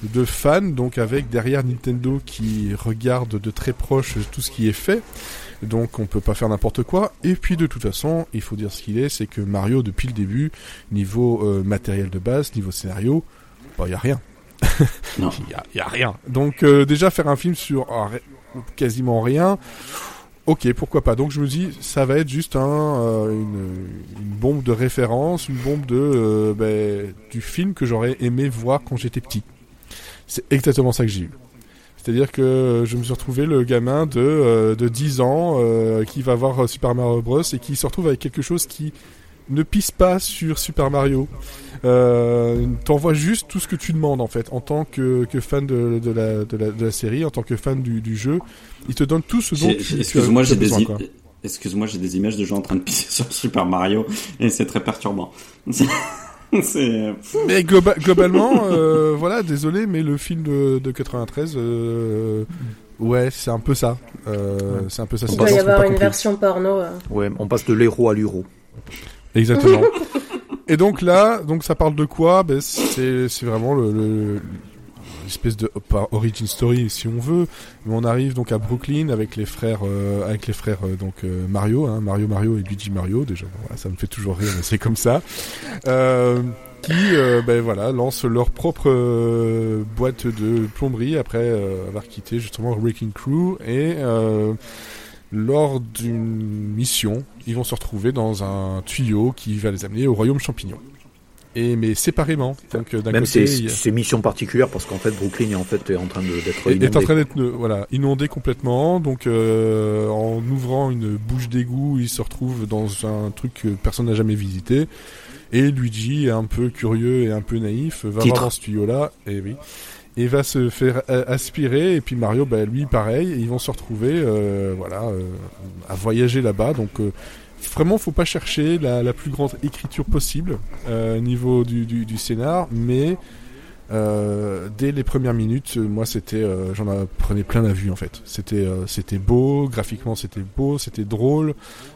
de fans, donc avec derrière Nintendo qui regarde de très proche tout ce qui est fait. Donc on peut pas faire n'importe quoi. Et puis de toute façon, il faut dire ce qu'il est, c'est que Mario depuis le début, niveau euh, matériel de base, niveau scénario, bah y a rien. <laughs> Il y a, y a rien. Donc euh, déjà faire un film sur ah, quasiment rien. Ok, pourquoi pas. Donc je me dis, ça va être juste un, euh, une, une bombe de référence, une bombe de euh, ben, du film que j'aurais aimé voir quand j'étais petit. C'est exactement ça que j'ai eu. C'est-à-dire que je me suis retrouvé le gamin de, euh, de 10 ans euh, qui va voir Super Mario Bros et qui se retrouve avec quelque chose qui ne pisse pas sur Super Mario. Euh, T'envoies juste tout ce que tu demandes en fait en tant que, que fan de, de, la, de, la, de la série, en tant que fan du, du jeu. Il te donne tout ce dont tu, j'ai des, i- excuse-moi, j'ai des images de gens en train de pisser <laughs> sur Super Mario et c'est très perturbant. <laughs> <laughs> c'est, Mais globa- <laughs> globalement, euh, voilà, désolé, mais le film de, de 93, euh, ouais, c'est un peu ça. Euh, C'est un peu ça. Il doit y avoir une compris. version porno. euh. Ouais, on passe de l'héros à l'euro. Exactement. <laughs> Et donc là, donc ça parle de quoi? Ben c'est c'est vraiment le, le- l'espèce de origin story si on veut, mais on arrive donc à Brooklyn avec les frères euh, avec les frères euh, donc euh, Mario, hein, Mario Mario et Luigi Mario déjà. voilà, ça me fait toujours rire, c'est comme ça. Euh, qui euh, ben voilà lancent leur propre boîte de plomberie après avoir quitté justement Wrecking Crew et lors d'une mission, ils vont se retrouver dans un tuyau qui va les amener au royaume champignon. Et mais séparément. Donc euh, d'un Même côté, c'est il c'est mission particulière parce qu'en fait Brooklyn est en fait est en train de- d'être est, est en inondé. train d'être euh, voilà inondé complètement. Donc euh, en ouvrant une bouche d'égout, il se retrouve dans un truc que personne n'a jamais visité. Et Luigi un peu curieux et un peu naïf, va Titre. voir dans ce tuyau-là, et oui, et va se faire euh, aspirer. Et puis Mario, bah, lui, pareil, et ils vont se retrouver, euh, voilà, euh, à voyager là-bas. Donc euh, vraiment, faut pas chercher la, plus grande écriture possible euh, au niveau du, du, du scénar, mais euh, dès les premières minutes, euh, moi c'était, euh, j'en prenais plein la vue en fait. C'était, euh, c'était beau, graphiquement c'était beau, c'était drôle.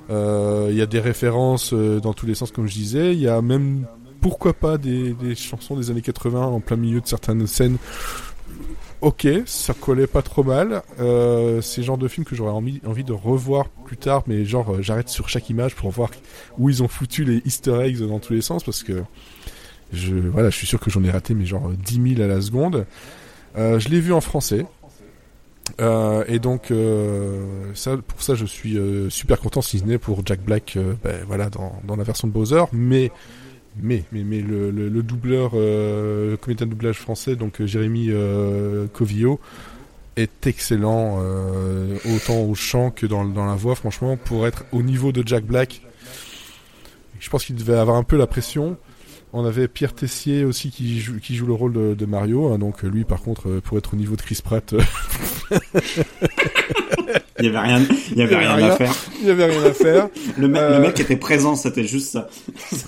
Euh, Il y a des références euh, dans tous les sens comme je disais. Il y a même pourquoi pas des, des chansons des années 80 en plein milieu de certaines scènes. Ok, ça collait pas trop mal. Euh, c'est le genre de film que j'aurais envie, envie de revoir plus tard, mais genre euh, j'arrête sur chaque image pour voir où ils ont foutu les Easter eggs dans tous les sens parce que je, voilà, je suis sûr que j'en ai raté, mais genre 10 000 à la seconde. Euh, je l'ai vu en français. Euh, et donc, euh, pour ça, je suis euh, super content, si ce n'est pour Jack Black, euh, ben, voilà, dans, dans la version de Bowser. Mais, mais, mais, le, le, le doubleur, euh, le comédien de doublage français, donc euh, Jérémy euh, Covio, est excellent, euh, autant au chant que dans, la voix, franchement, pour être au niveau de Jack Black. Je pense qu'il devait avoir un peu la pression. On avait Pierre Tessier aussi qui joue, le rôle de, Mario. hein, donc lui, par contre, pour être au niveau de Chris Pratt, <laughs> il y avait rien, il y avait Il y avait rien rien. à faire. il n'y avait rien à faire. Le, mec- Euh, le mec était présent, c'était juste ça.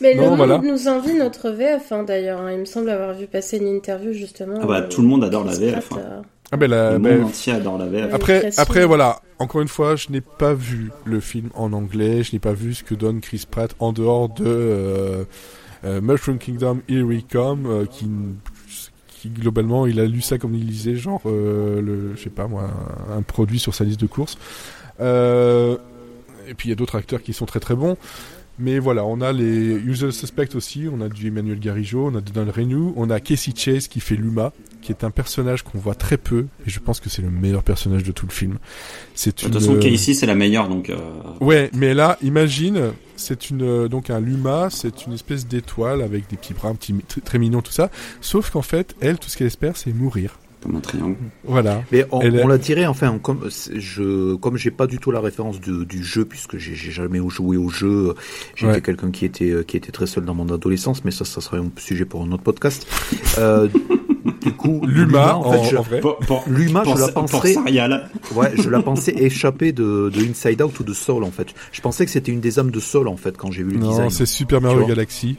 Mais Non, le monde voilà. nous envie notre VF hein, d'ailleurs. hein. Il me semble avoir vu passer une interview justement. Ah bah, euh, tout le monde adore la VF, hein. euh, Ah ben la, Le ben, monde entier adore la VF. Après, après voilà. Encore une fois, je n'ai pas vu le film en anglais. Je n'ai pas vu ce que donne Chris Pratt en dehors de euh, euh, Mushroom Kingdom Here We Come, euh, qui, qui globalement, il a lu ça comme il lisait, genre euh, le, je sais pas moi, un, produit sur sa liste de courses. Euh, et puis il y a d'autres acteurs qui sont très très bons. Mais voilà, on a les Usual Suspects aussi, on a du Emmanuel Garijo, on a Donald Renew, on a Casey Chase qui fait Luma, qui est un personnage qu'on voit très peu, et je pense que c'est le meilleur personnage de tout le film. C'est De toute façon, Casey, c'est la meilleure, donc, euh, Ouais, mais là, imagine, c'est une euh, donc un Luma, c'est une espèce d'étoile avec des petits bras, un petit, très, très mignon, tout ça. Sauf qu'en fait, elle, tout ce qu'elle espère, c'est mourir. comme un triangle. Voilà. Mais on, l'a tiré, enfin, comme je, comme j'ai pas du tout la référence du, du jeu, puisque j'ai j'ai jamais joué au jeu, j'étais Ouais. quelqu'un qui était, qui était très seul dans mon adolescence, mais ça, ça serait un sujet pour un autre podcast. Euh, du coup, Luma, en en, fait, je, en vrai. Pour, pour, Luma, pour, je la Sarial. ouais, je la <laughs> pensais échappée de, de Inside Out ou de Soul, en fait. Je pensais que c'était une des âmes de Soul, en fait, quand j'ai vu le Non, design. c'est Super Mario Galaxy.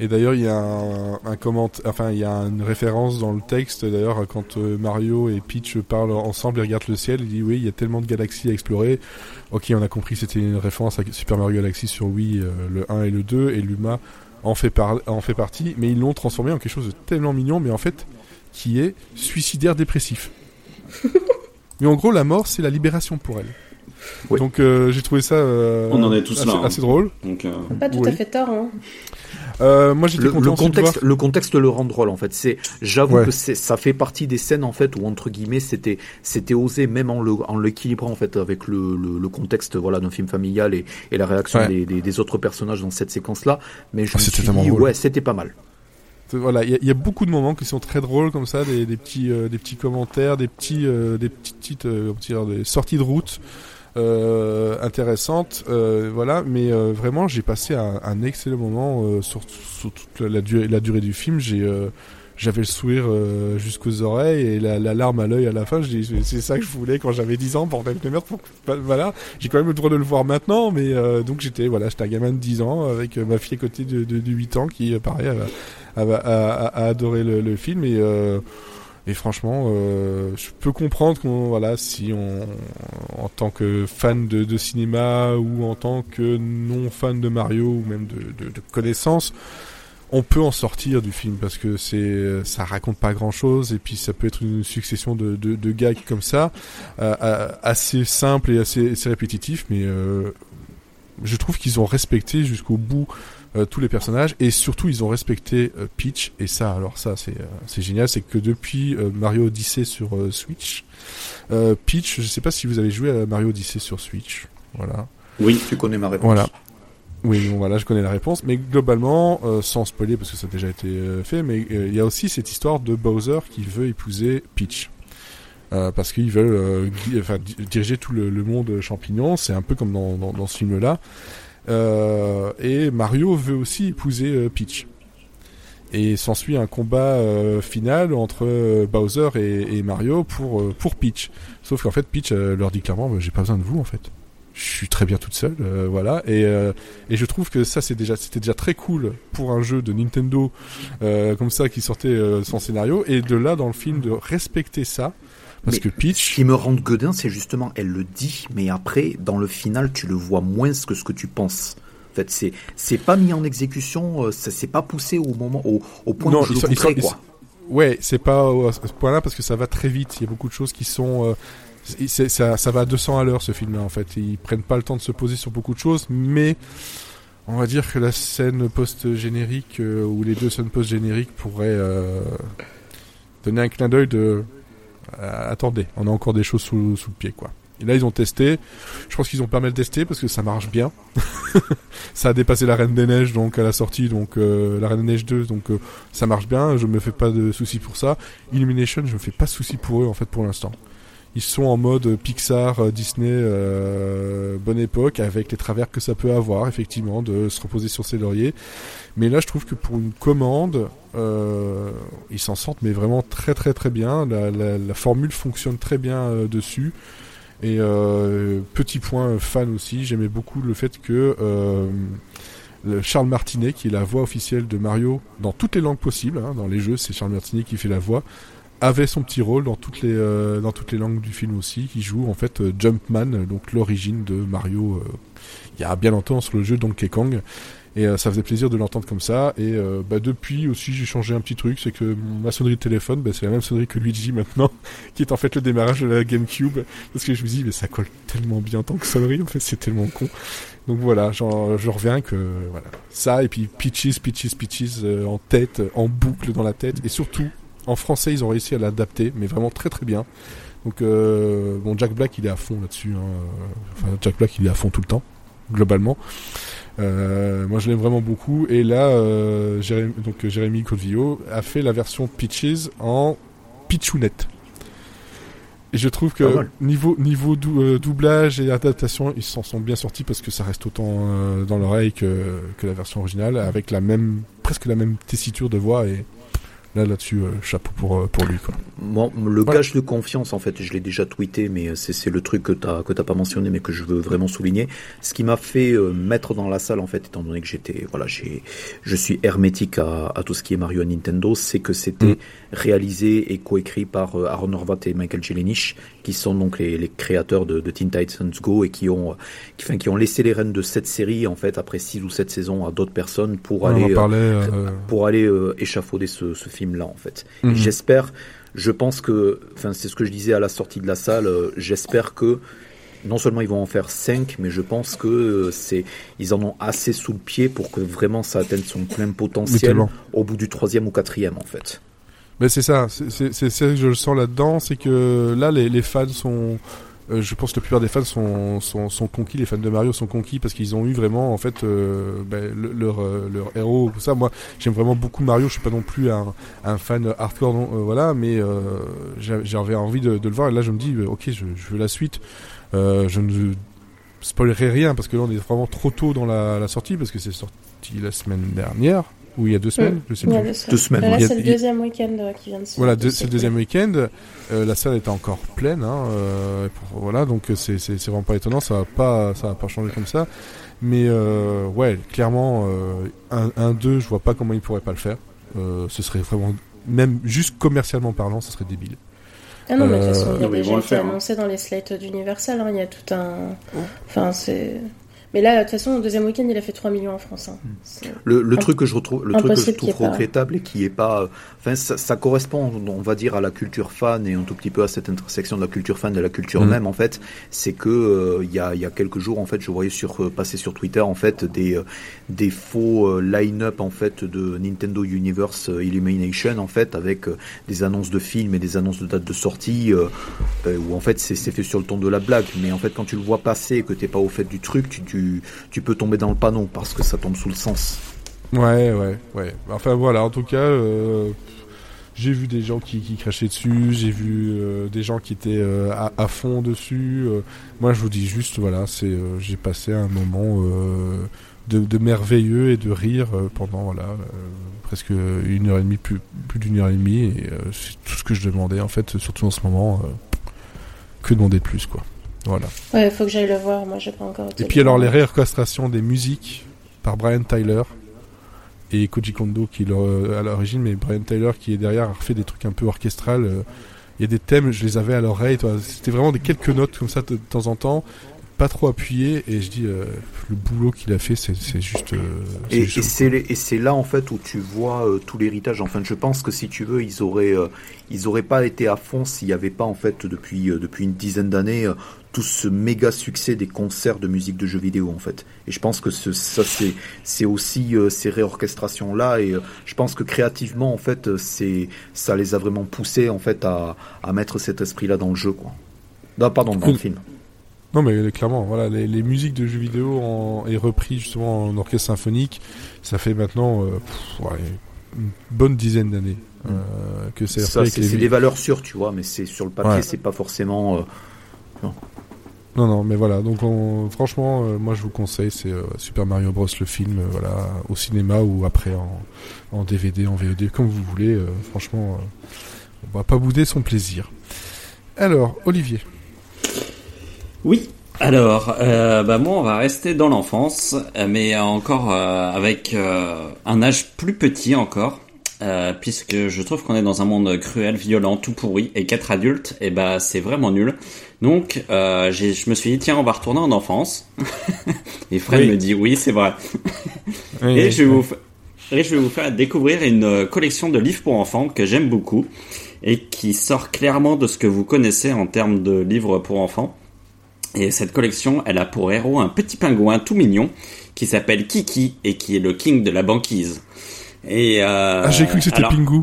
Et d'ailleurs, il y a un, un comment, enfin, il y a une référence dans le texte. D'ailleurs, quand euh, Mario et Peach parlent ensemble, ils regardent le ciel. Il dit oui, il y a tellement de galaxies à explorer. Ok, on a compris, c'était une référence à Super Mario Galaxy sur Wii, euh, le 1 et le 2, et Luma en fait, par, en fait partie. Mais ils l'ont transformé en quelque chose de tellement mignon, mais en fait, qui est suicidaire dépressif. <laughs> mais en gros, la mort, c'est la libération pour elle. Donc euh, j'ai trouvé ça euh, On en est tous assez, là, hein. assez drôle. Donc, euh, Pas tout Oui. à fait tort. Hein. Euh, moi j'étais Le, contexte, le contexte le rend drôle en fait. C'est, j'avoue Ouais. que ça fait partie des scènes en fait où entre guillemets c'était, c'était osé même en le, en l'équilibrant en fait avec le, le, le contexte voilà d'un film familial et, et la réaction Ouais. des, des, des autres personnages dans cette séquence là. Mais je Ah, me suis dit ouais c'était pas mal. Voilà, il y, a- beaucoup de moments qui sont très drôles comme ça, des, petits, euh, des petits commentaires, des petits, euh, des petites, euh, sorties de route intéressantes, voilà. Mais vraiment, j'ai passé un, excellent moment sur, sur toute la durée, la durée du film. J'ai j'avais le sourire euh, jusqu'aux oreilles et la, la larme à l'œil à la fin. Je dis, c'est ça que je voulais quand j'avais 10 ans, bordel de merde. pour- bah, Voilà, j'ai quand même le droit de le voir maintenant, mais euh, donc j'étais, voilà, j'étais un gamin de 10 ans avec euh, ma fille à côté de, de, de 8 ans qui, euh, pareil, a, a, a- a adoré le, le film et euh, et franchement, euh, je peux comprendre qu'on voilà, si on en tant que fan de, de cinéma ou en tant que non fan de Mario ou même de, de, de connaissances, on peut en sortir du film parce que c'est ça raconte pas grand chose et puis ça peut être une succession de, de, de gags comme ça euh, euh, assez simple et assez, assez répétitif mais euh, je trouve qu'ils ont respecté jusqu'au bout euh, tous les personnages et surtout ils ont respecté Peach et ça alors ça c'est c'est génial c'est que depuis Mario Odyssey sur Switch Peach je sais pas si vous avez joué à Mario Odyssey sur Switch voilà oui. Tu connais ma réponse. voilà. Oui, bon, voilà, je connais la réponse, mais globalement, euh, sans spoiler parce que ça a déjà été euh, fait, mais euh, il y a aussi cette histoire de Bowser qui veut épouser Peach. Parce qu'ils veulent diriger tout le, monde champignon, c'est un peu comme dans, dans, ce film-là. Et Mario veut aussi épouser Peach. Et s'ensuit un combat final entre Bowser et, Mario pour, pour Peach. Sauf qu'en fait, Peach leur dit clairement, j'ai pas besoin de vous en fait. Je suis très bien toute seule, euh, voilà. Et, euh, et je trouve que ça, c'est déjà, c'était déjà très cool pour un jeu de Nintendo euh, comme ça qui sortait son scénario. Et de là, dans le film, de respecter ça, parce Mais que Ce Peach, qui me rend godin, c'est justement, elle le dit, mais après, dans le final, tu le vois moins que ce que tu penses. En fait, c'est c'est pas mis en exécution, ça s'est pas poussé au moment, au, au point Non, où je le sont- sont- quoi. Ouais, c'est pas à ce point-là parce que ça va très vite. Il y a beaucoup de choses qui sont. Ça va à 200 à l'heure ce film-là en fait. Ils prennent pas le temps de se poser sur beaucoup de choses, mais on va dire que la scène post-générique euh, ou les deux scènes post-génériques pourraient euh, donner un clin d'œil de. euh, attendez, on a encore des choses sous, sous le pied quoi. Et là ils ont testé. Je pense qu'ils ont pas mal testé parce que ça marche bien. <laughs> ça a dépassé la Reine des Neiges donc à la sortie donc euh, la Reine des Neiges 2 donc euh, ça marche bien, je me fais pas de soucis pour ça. Illumination, je me fais pas de soucis pour eux en fait pour l'instant. Ils sont en mode Pixar, euh, Disney, euh, bonne époque, avec les travers que ça peut avoir, effectivement, de se reposer sur ses lauriers. Mais là, je trouve que pour une commande, euh, ils s'en sortent, mais vraiment très très très bien. La, formule fonctionne très bien dessus. Et petit point fan aussi, j'aimais beaucoup le fait que le Charles Martinet, qui est la voix officielle de Mario dans toutes les langues possibles, hein, dans les jeux, c'est Charles Martinet qui fait la voix, avait son petit rôle dans toutes les euh, dans toutes les langues du film aussi, qui joue en fait euh, Jumpman, donc l'origine de Mario euh, il y a bien longtemps sur le jeu Donkey Kong. Et euh, ça faisait plaisir de l'entendre comme ça. Et bah, depuis aussi, j'ai changé un petit truc, c'est que ma sonnerie de téléphone, bah, c'est la même sonnerie que Luigi maintenant, <laughs> qui est en fait le démarrage de la GameCube. Parce que je me dis, mais ça colle tellement bien en tant que sonnerie, en fait, c'est tellement con. Donc voilà, je reviens que voilà ça et puis Peaches, Peaches, Peaches euh, en tête, en boucle dans la tête et surtout en français ils ont réussi à l'adapter, mais vraiment très très bien. Donc euh, bon Jack Black il est à fond là-dessus. hein. Enfin Jack Black il est à fond tout le temps globalement. Euh, moi je l'aime vraiment beaucoup et là euh, Jérémy, donc Jérémy Colvio a fait la version Peaches en Pichounette. Et je trouve que niveau niveau dou- euh, doublage et adaptation, ils s'en sont bien sortis parce que ça reste autant euh, dans l'oreille que, que la version originale, avec la même presque la même tessiture de voix et là là-dessus, euh, chapeau pour euh, pour lui quoi. Moi, le Voilà. gage de confiance, en fait, je l'ai déjà tweeté, mais euh, c'est c'est le truc que t'as que t'as pas mentionné, mais que je veux vraiment souligner. Ce qui m'a fait euh, mettre dans la salle, en fait, étant donné que j'étais, voilà, j'ai, je suis hermétique à, à tout ce qui est Mario à Nintendo, c'est que c'était Mm. Réalisé et coécrit par euh, Aaron Horvath et Michael Jelenic, qui sont donc les, les créateurs de, de Teen Titans Go et qui ont, euh, qui, enfin, qui ont laissé les rênes de cette série, en fait, après six ou sept saisons à d'autres personnes pour aller, euh, euh, pour aller euh, échafauder ce, ce film-là, en fait. Mhm. J'espère, je pense que, enfin, c'est ce que je disais à la sortie de la salle, j'espère que non seulement ils vont en faire 5, mais je pense que c'est, ils en ont assez sous le pied pour que vraiment ça atteigne son plein potentiel au bout du troisième ou quatrième, en fait. Mais c'est ça, c'est ça que je le sens là-dedans, c'est que là les, les fans sont, euh, je pense que la plupart des fans sont, sont, sont conquis, les fans de Mario sont conquis parce qu'ils ont eu vraiment en fait euh, ben, le- leur, euh, leur héros, tout ça. Moi j'aime vraiment beaucoup Mario, je suis pas non plus un, un fan hardcore, non, euh, voilà, mais euh, j'a- j'avais envie de, de le voir et là je me dis ok je, je veux la suite. Euh, je ne spoilerai rien parce que là on est vraiment trop tôt dans la, la sortie parce que c'est sorti la semaine dernière ou il y a deux semaines, je sais Il y a plus. deux semaines. Deux semaines, Là, c'est le deuxième week-end euh, qui vient de se Voilà, deux- c'est le deuxième week-end. Euh, la salle est encore pleine, hein, euh, pour- voilà, donc c'est c'est c'est vraiment pas étonnant. Ça va pas, ça va pas changer comme ça. Mais euh, ouais, clairement, euh, un, un 2, je vois pas comment ils pourraient pas le faire. Euh, ce serait vraiment, même juste commercialement parlant, ce serait débile. Ah non, mais de toute façon, il y a déjà vont le été annoncé dans les slates d'Universal. hein, Il y a tout un. Enfin, c'est. Mais là, de toute façon, au deuxième week-end, il a fait 3 millions en France. hein. C'est- Le, truc que je retrouve, le truc que je trouve pas- regrettable et qui est pas, enfin, ça, ça correspond, on va dire, à la culture fan et un tout petit peu à cette intersection de la culture fan et de la culture Mhm. même, en fait. C'est que euh, il y, a, il y a quelques jours, en fait, je voyais sur euh, passer sur Twitter, en fait, des euh, des faux euh, line-up en fait de Nintendo Universe euh, Illumination, en fait, avec euh, des annonces de films et des annonces de dates de sortie, euh, euh, où en fait c'est c'est fait sur le ton de la blague, mais en fait quand tu le vois passer et que t'es pas au fait du truc, tu, tu tu peux tomber dans le panneau parce que ça tombe sous le sens. Ouais, ouais, ouais. Enfin voilà, en tout cas, euh, j'ai vu des gens qui, crachaient dessus, j'ai vu euh, des gens qui étaient euh, à, fond dessus. moi, je vous dis juste, voilà, c'est, j'ai passé un moment de, merveilleux et de rire pendant voilà presque une heure et demie, plus, d'une heure et demie, c'est tout ce que je demandais en fait, surtout en ce moment. que demander de plus, quoi. Voilà. Ouais, faut que j'aille le voir. Moi, j'ai pas encore été Et puis alors les réorchestrations des musiques par Brian Tyler et Koji Kondo qui est le- à l'origine, mais Brian Tyler qui est derrière a refait des trucs un peu orchestral. euh, Il y a des thèmes, je les avais à l'oreille. C'était vraiment des quelques notes comme ça de, de temps en temps, pas trop appuyées. Et je dis euh, le boulot qu'il a fait, c'est c'est juste. euh, c'est Et, juste et c'est et c'est là en fait où tu vois euh, tout l'héritage. Enfin, je pense que si tu veux, ils auraient euh, ils auraient pas été à fond s'il n'y avait pas en fait depuis euh, depuis une dizaine d'années euh, tout ce méga succès des concerts de musique de jeux vidéo en fait. Et je pense que ce, ça c'est c'est aussi euh, ces réorchestrations là et euh, je pense que créativement en fait euh, c'est ça les a vraiment poussés en fait à à mettre cet esprit là dans le jeu quoi. Non, pardon, dans le film. Non mais clairement, voilà, les, les musiques de jeux vidéo en, est repris justement en orchestre symphonique. Ça fait maintenant euh, pff, ouais, une bonne dizaine d'années euh, que c'est Ça c'est les des valeurs sûres, tu vois, mais c'est sur le papier, Ouais. c'est pas forcément Non, non, mais voilà. Donc, on- franchement, euh, moi, je vous conseille, c'est euh, Super Mario Bros. le film, euh, voilà, au cinéma ou après en, en DVD, en VOD, comme vous voulez. franchement, on va pas bouder son plaisir. Alors, Olivier. Oui. Alors, bah moi, on va rester dans l'enfance, mais encore avec un âge plus petit encore, euh, puisque je trouve qu'on est dans un monde cruel, violent, tout pourri, et qu'être adulte, et bah c'est vraiment nul. Donc, euh, je me suis dit tiens, on va retourner en enfance. <laughs> et Fred Oui. me dit oui, c'est vrai. Et je vais vous et je vais vous faire découvrir une euh, collection de livres pour enfants que j'aime beaucoup et qui sort clairement de ce que vous connaissez en termes de livres pour enfants. Et cette collection, elle a pour héros un petit pingouin tout mignon qui s'appelle Kiki et qui est le king de la banquise. Et euh, Ah, j'ai cru que c'était alors- Pingu.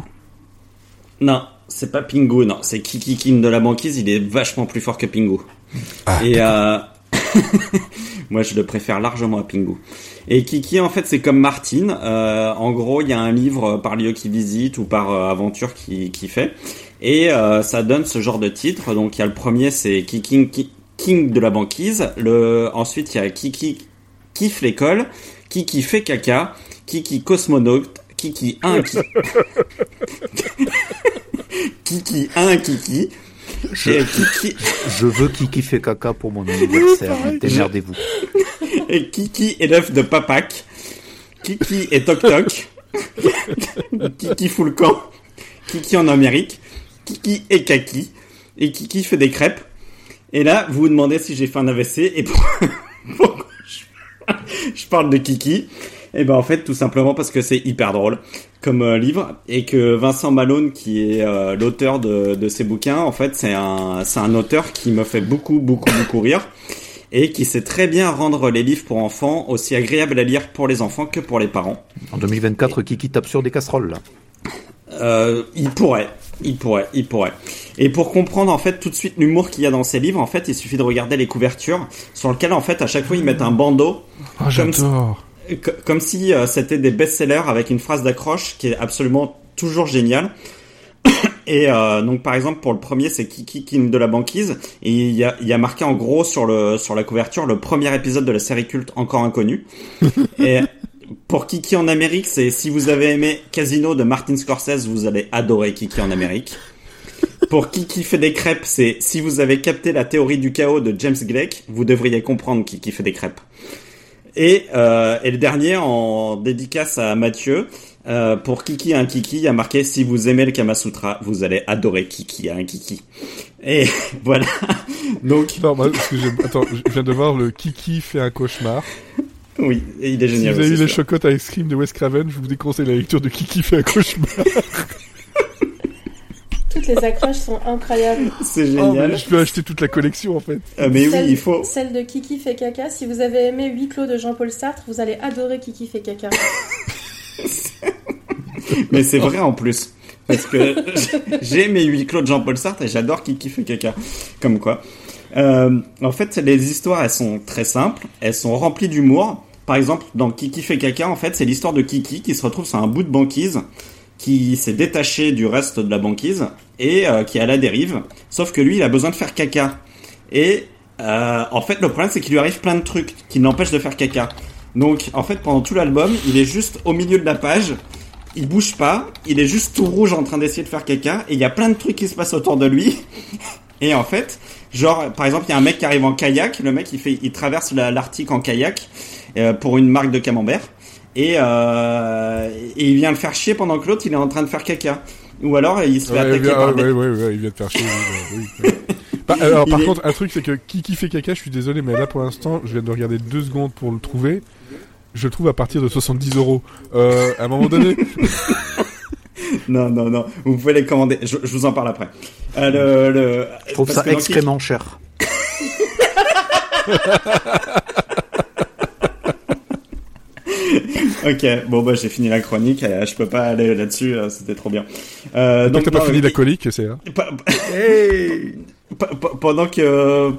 Non, c'est pas Pingu, non, c'est Kiki king de la banquise. Il est vachement plus fort que Pingu. Ah, Et euh... <laughs> moi, je le préfère largement à Pingu. Et Kiki, en fait, c'est comme Martine. Euh, en gros, il y a un livre par lieu qui visite ou par euh, aventure qui, qui fait. Et euh, ça donne ce genre de titre. Donc, il y a le premier, c'est Kiki Ki- King de la banquise. Le... Ensuite, il y a Kiki kiffe l'école. Kiki fait caca. Kiki cosmonaute. Kiki a un Kiki. Kiki a un Kiki. Je, Et Kiki, je veux Kiki fait caca pour mon anniversaire. Démerdez-vous. et Kiki est l'œuf de Papak. Kiki est Toc Toc. Kiki fout le camp. Kiki en Amérique. Kiki est Kaki. Et Kiki fait des crêpes. Et là, vous vous demandez si j'ai fait un AVC et pour- <laughs> pourquoi je parle de Kiki? Et ben en fait, tout simplement parce que c'est hyper drôle comme euh, livre et que Vincent Malone, qui est euh, l'auteur de, de ces bouquins, en fait, c'est un, c'est un auteur qui me fait beaucoup, beaucoup, beaucoup rire et qui sait très bien rendre les livres pour enfants aussi agréables à lire pour les enfants que pour les parents. En 2024, Kiki tape sur des casseroles, là. Euh, il pourrait, il pourrait, il pourrait. Et pour comprendre en fait tout de suite l'humour qu'il y a dans ces livres, en fait, il suffit de regarder les couvertures sur lesquelles en fait à chaque fois ils mettent un bandeau, Ah, j'adore. Co- comme si euh, c'était des best-sellers avec une phrase d'accroche qui est absolument toujours géniale. <coughs> Et euh, donc par exemple pour le premier c'est Kiki King de la banquise et il y a, y a marqué en gros sur le sur la couverture le premier épisode de la série culte encore inconnu. <laughs> et pour Kiki en Amérique c'est si vous avez aimé Casino de Martin Scorsese vous allez adorer Kiki en Amérique. Pour Kiki fait des crêpes c'est si vous avez capté la théorie du chaos de James Gleick vous devriez comprendre Kiki fait des crêpes. Et, euh, et le dernier en dédicace à Mathieu, euh, pour Kiki un Kiki, il y a marqué si vous aimez le Kama Sutra, vous allez adorer Kiki un Kiki. Et <laughs> voilà. Donc Non, moi, parce que Attends, je viens de voir le Kiki fait un cauchemar. oui, et il est Si génial. vous avez lu les chocottes à ice cream de Wes Craven, je vous déconseille la lecture de Kiki fait un cauchemar. <laughs> Toutes les accroches sont incroyables. <laughs> C'est Oh, génial. je peux acheter toute la collection en fait. Euh, mais oui, il faut. Celle de Kiki fait caca. Si vous avez aimé Huit clos de Jean-Paul Sartre, vous allez adorer Kiki fait caca. <laughs> Mais c'est vrai en plus. Parce que <laughs> j'ai mes huit clos de Jean-Paul Sartre et j'adore Kiki fait caca. Comme quoi. Euh, en fait, les histoires, elles sont très simples. Elles sont remplies d'humour. Par exemple, dans Kiki fait caca, en fait, c'est l'histoire de Kiki qui se retrouve sur un bout de banquise, qui s'est détaché du reste de la banquise et euh, qui est à la dérive. Sauf que lui, il a besoin de faire caca. Et euh, en fait, le problème, c'est qu'il lui arrive plein de trucs qui l'empêchent de faire caca. Donc, en fait, pendant tout l'album, il est juste au milieu de la page. Il bouge pas, il est juste tout rouge en train d'essayer de faire caca, et il y a plein de trucs qui se passent autour de lui. <laughs> Et en fait, genre, par exemple, il y a un mec qui arrive en kayak, le mec il fait, il traverse la- l'Arctique en kayak euh, pour une marque de camembert, et, euh, et il vient le faire chier pendant que l'autre il est en train de faire caca. Ou alors il se fait Ouais, attaquer bien- par ouais, des... ouais, ouais, ouais, il vient de faire chier. oui, oui. <laughs> Bah, alors, Il par est- contre, un truc, c'est que Kiki fait caca, je suis désolé, mais là, pour l'instant, je viens de regarder deux secondes pour le trouver. Je le trouve à partir de 70 euros. Euh, à un moment donné, <laughs> Non, non, non, vous pouvez les commander, je, je vous en parle après. Euh, le, le... Je trouve parce ça extrêmement cher. <laughs> Ok, bon bah j'ai fini la chronique, euh, je peux pas aller là-dessus, euh, c'était trop bien. Euh, que t'as pas fini euh, la colique, c'est là. Pa- pa- pa- pendant que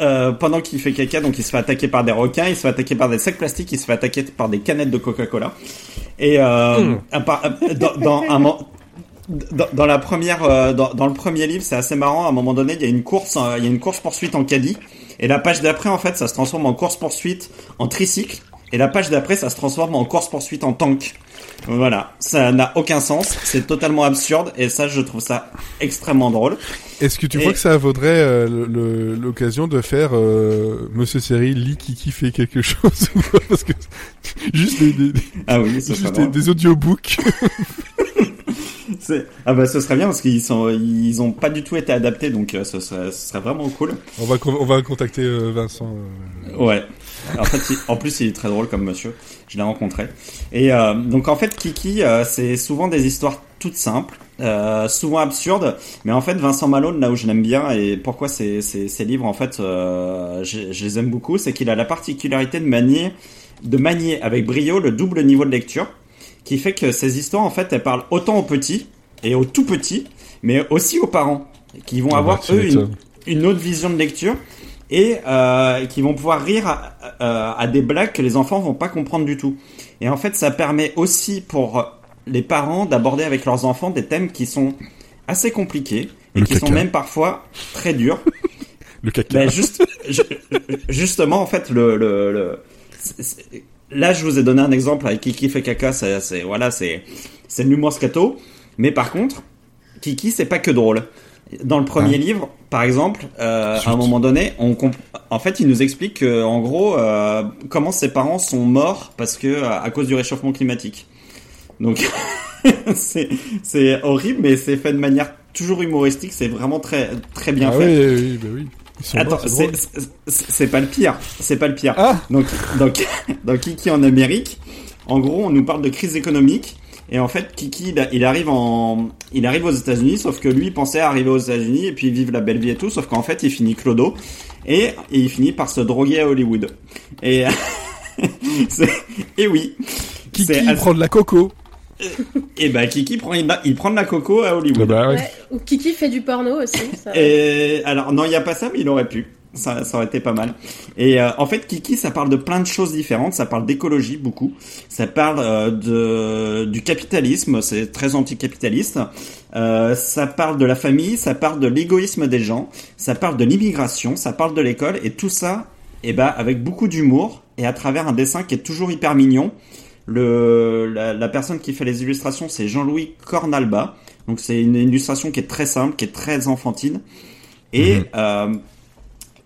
euh, pendant qu'il fait caca, donc il se fait attaquer par des requins, il se fait attaquer par des sacs plastiques, il se fait attaquer par des canettes de Coca-Cola. Et euh, euh, dans, dans un dans, dans la première euh, dans, dans le premier livre, c'est assez marrant. À un moment donné, il y a une course, euh, il y a une course poursuite en caddie. Et la page d'après, en fait, ça se transforme en course poursuite en tricycle. Et la page d'après, ça se transforme en course poursuite en tank. Voilà, ça n'a aucun sens, c'est totalement absurde et ça, je trouve ça extrêmement drôle. Est-ce que tu Et- crois que ça vaudrait euh, l'occasion de faire euh, Monsieur Série lit Kiki fait quelque chose <laughs> Parce que <laughs> juste des, des, Ah oui, juste des audiobooks. <laughs> <laughs> Ah bah ce serait bien parce qu'ils sont, ils ont pas du tout été adaptés, donc euh, ce serait, ce serait vraiment cool. on va on va contacter euh, Vincent. euh. Ouais. En fait, il- en plus, il est très drôle comme monsieur. Je l'ai rencontré. Et euh, donc, en fait, Kiki, euh, c'est souvent des histoires toutes simples, euh, souvent absurdes. Mais en fait, Vincent Malone, là où je l'aime bien et pourquoi ces, ces, ces livres, en fait, euh, je, je les aime beaucoup, c'est qu'il a la particularité de manier, de manier avec brio le double niveau de lecture, qui fait que ces histoires, en fait, elles parlent autant aux petits et aux tout petits, mais aussi aux parents, qui vont Ah bah, avoir tu eux une, autre vision de lecture et euh, qui vont pouvoir rire à, à- à des blagues que les enfants vont pas comprendre du tout. Et en fait, ça permet aussi pour les parents d'aborder avec leurs enfants des thèmes qui sont assez compliqués et Le qui sont même parfois très durs. <laughs> Le caca. Ben juste, ju- justement, en fait, le, là, je vous ai donné un exemple avec Kiki fait caca, c'est, voilà, c'est c'est l'humour scato. Mais par contre, Kiki, c'est pas que drôle. Dans le premier Ah. livre, par exemple, euh, à un moment donné, on en fait, il nous explique que, en gros, euh, comment ses parents sont morts parce que à à cause du réchauffement climatique. Donc, <laughs> c'est horrible, mais c'est fait de manière toujours humoristique. C'est vraiment très très bien ah fait. oui, oui, bah oui. Attends, c'est pas le pire. C'est pas le pire. Ah Donc, donc, <laughs> dans Kiki en Amérique, en gros, on nous parle de crise économique. Et en fait, Kiki, il a- il arrive en, il arrive aux États-Unis, sauf que lui il pensait arriver aux États-Unis et puis vivre la belle vie et tout, sauf qu'en fait, il finit clodo et, et il finit par se droguer à Hollywood. Et, <laughs> oui. Kiki assez- prend de la coco. <laughs> Et bah, Kiki prend, il, il prend de la coco à Hollywood. Ah bah ouais. Ouais. Ou Kiki fait du porno aussi. ça- Et alors non, il y a pas ça, mais il aurait pu. Ça, ça aurait été pas mal. Et euh, en fait, Kiki, ça parle de plein de choses différentes. Ça parle d'écologie beaucoup. Ça parle euh, de du capitalisme. C'est très anticapitaliste. Euh, ça parle de la famille. Ça parle de l'égoïsme des gens. Ça parle de l'immigration. Ça parle de l'école. Et tout ça, eh ben, avec beaucoup d'humour et à travers un dessin qui est toujours hyper mignon. Le, la, la personne qui fait les illustrations, c'est Jean-Louis Cornalba. Donc c'est une illustration qui est très simple, qui est très enfantine. Et Mhm. euh,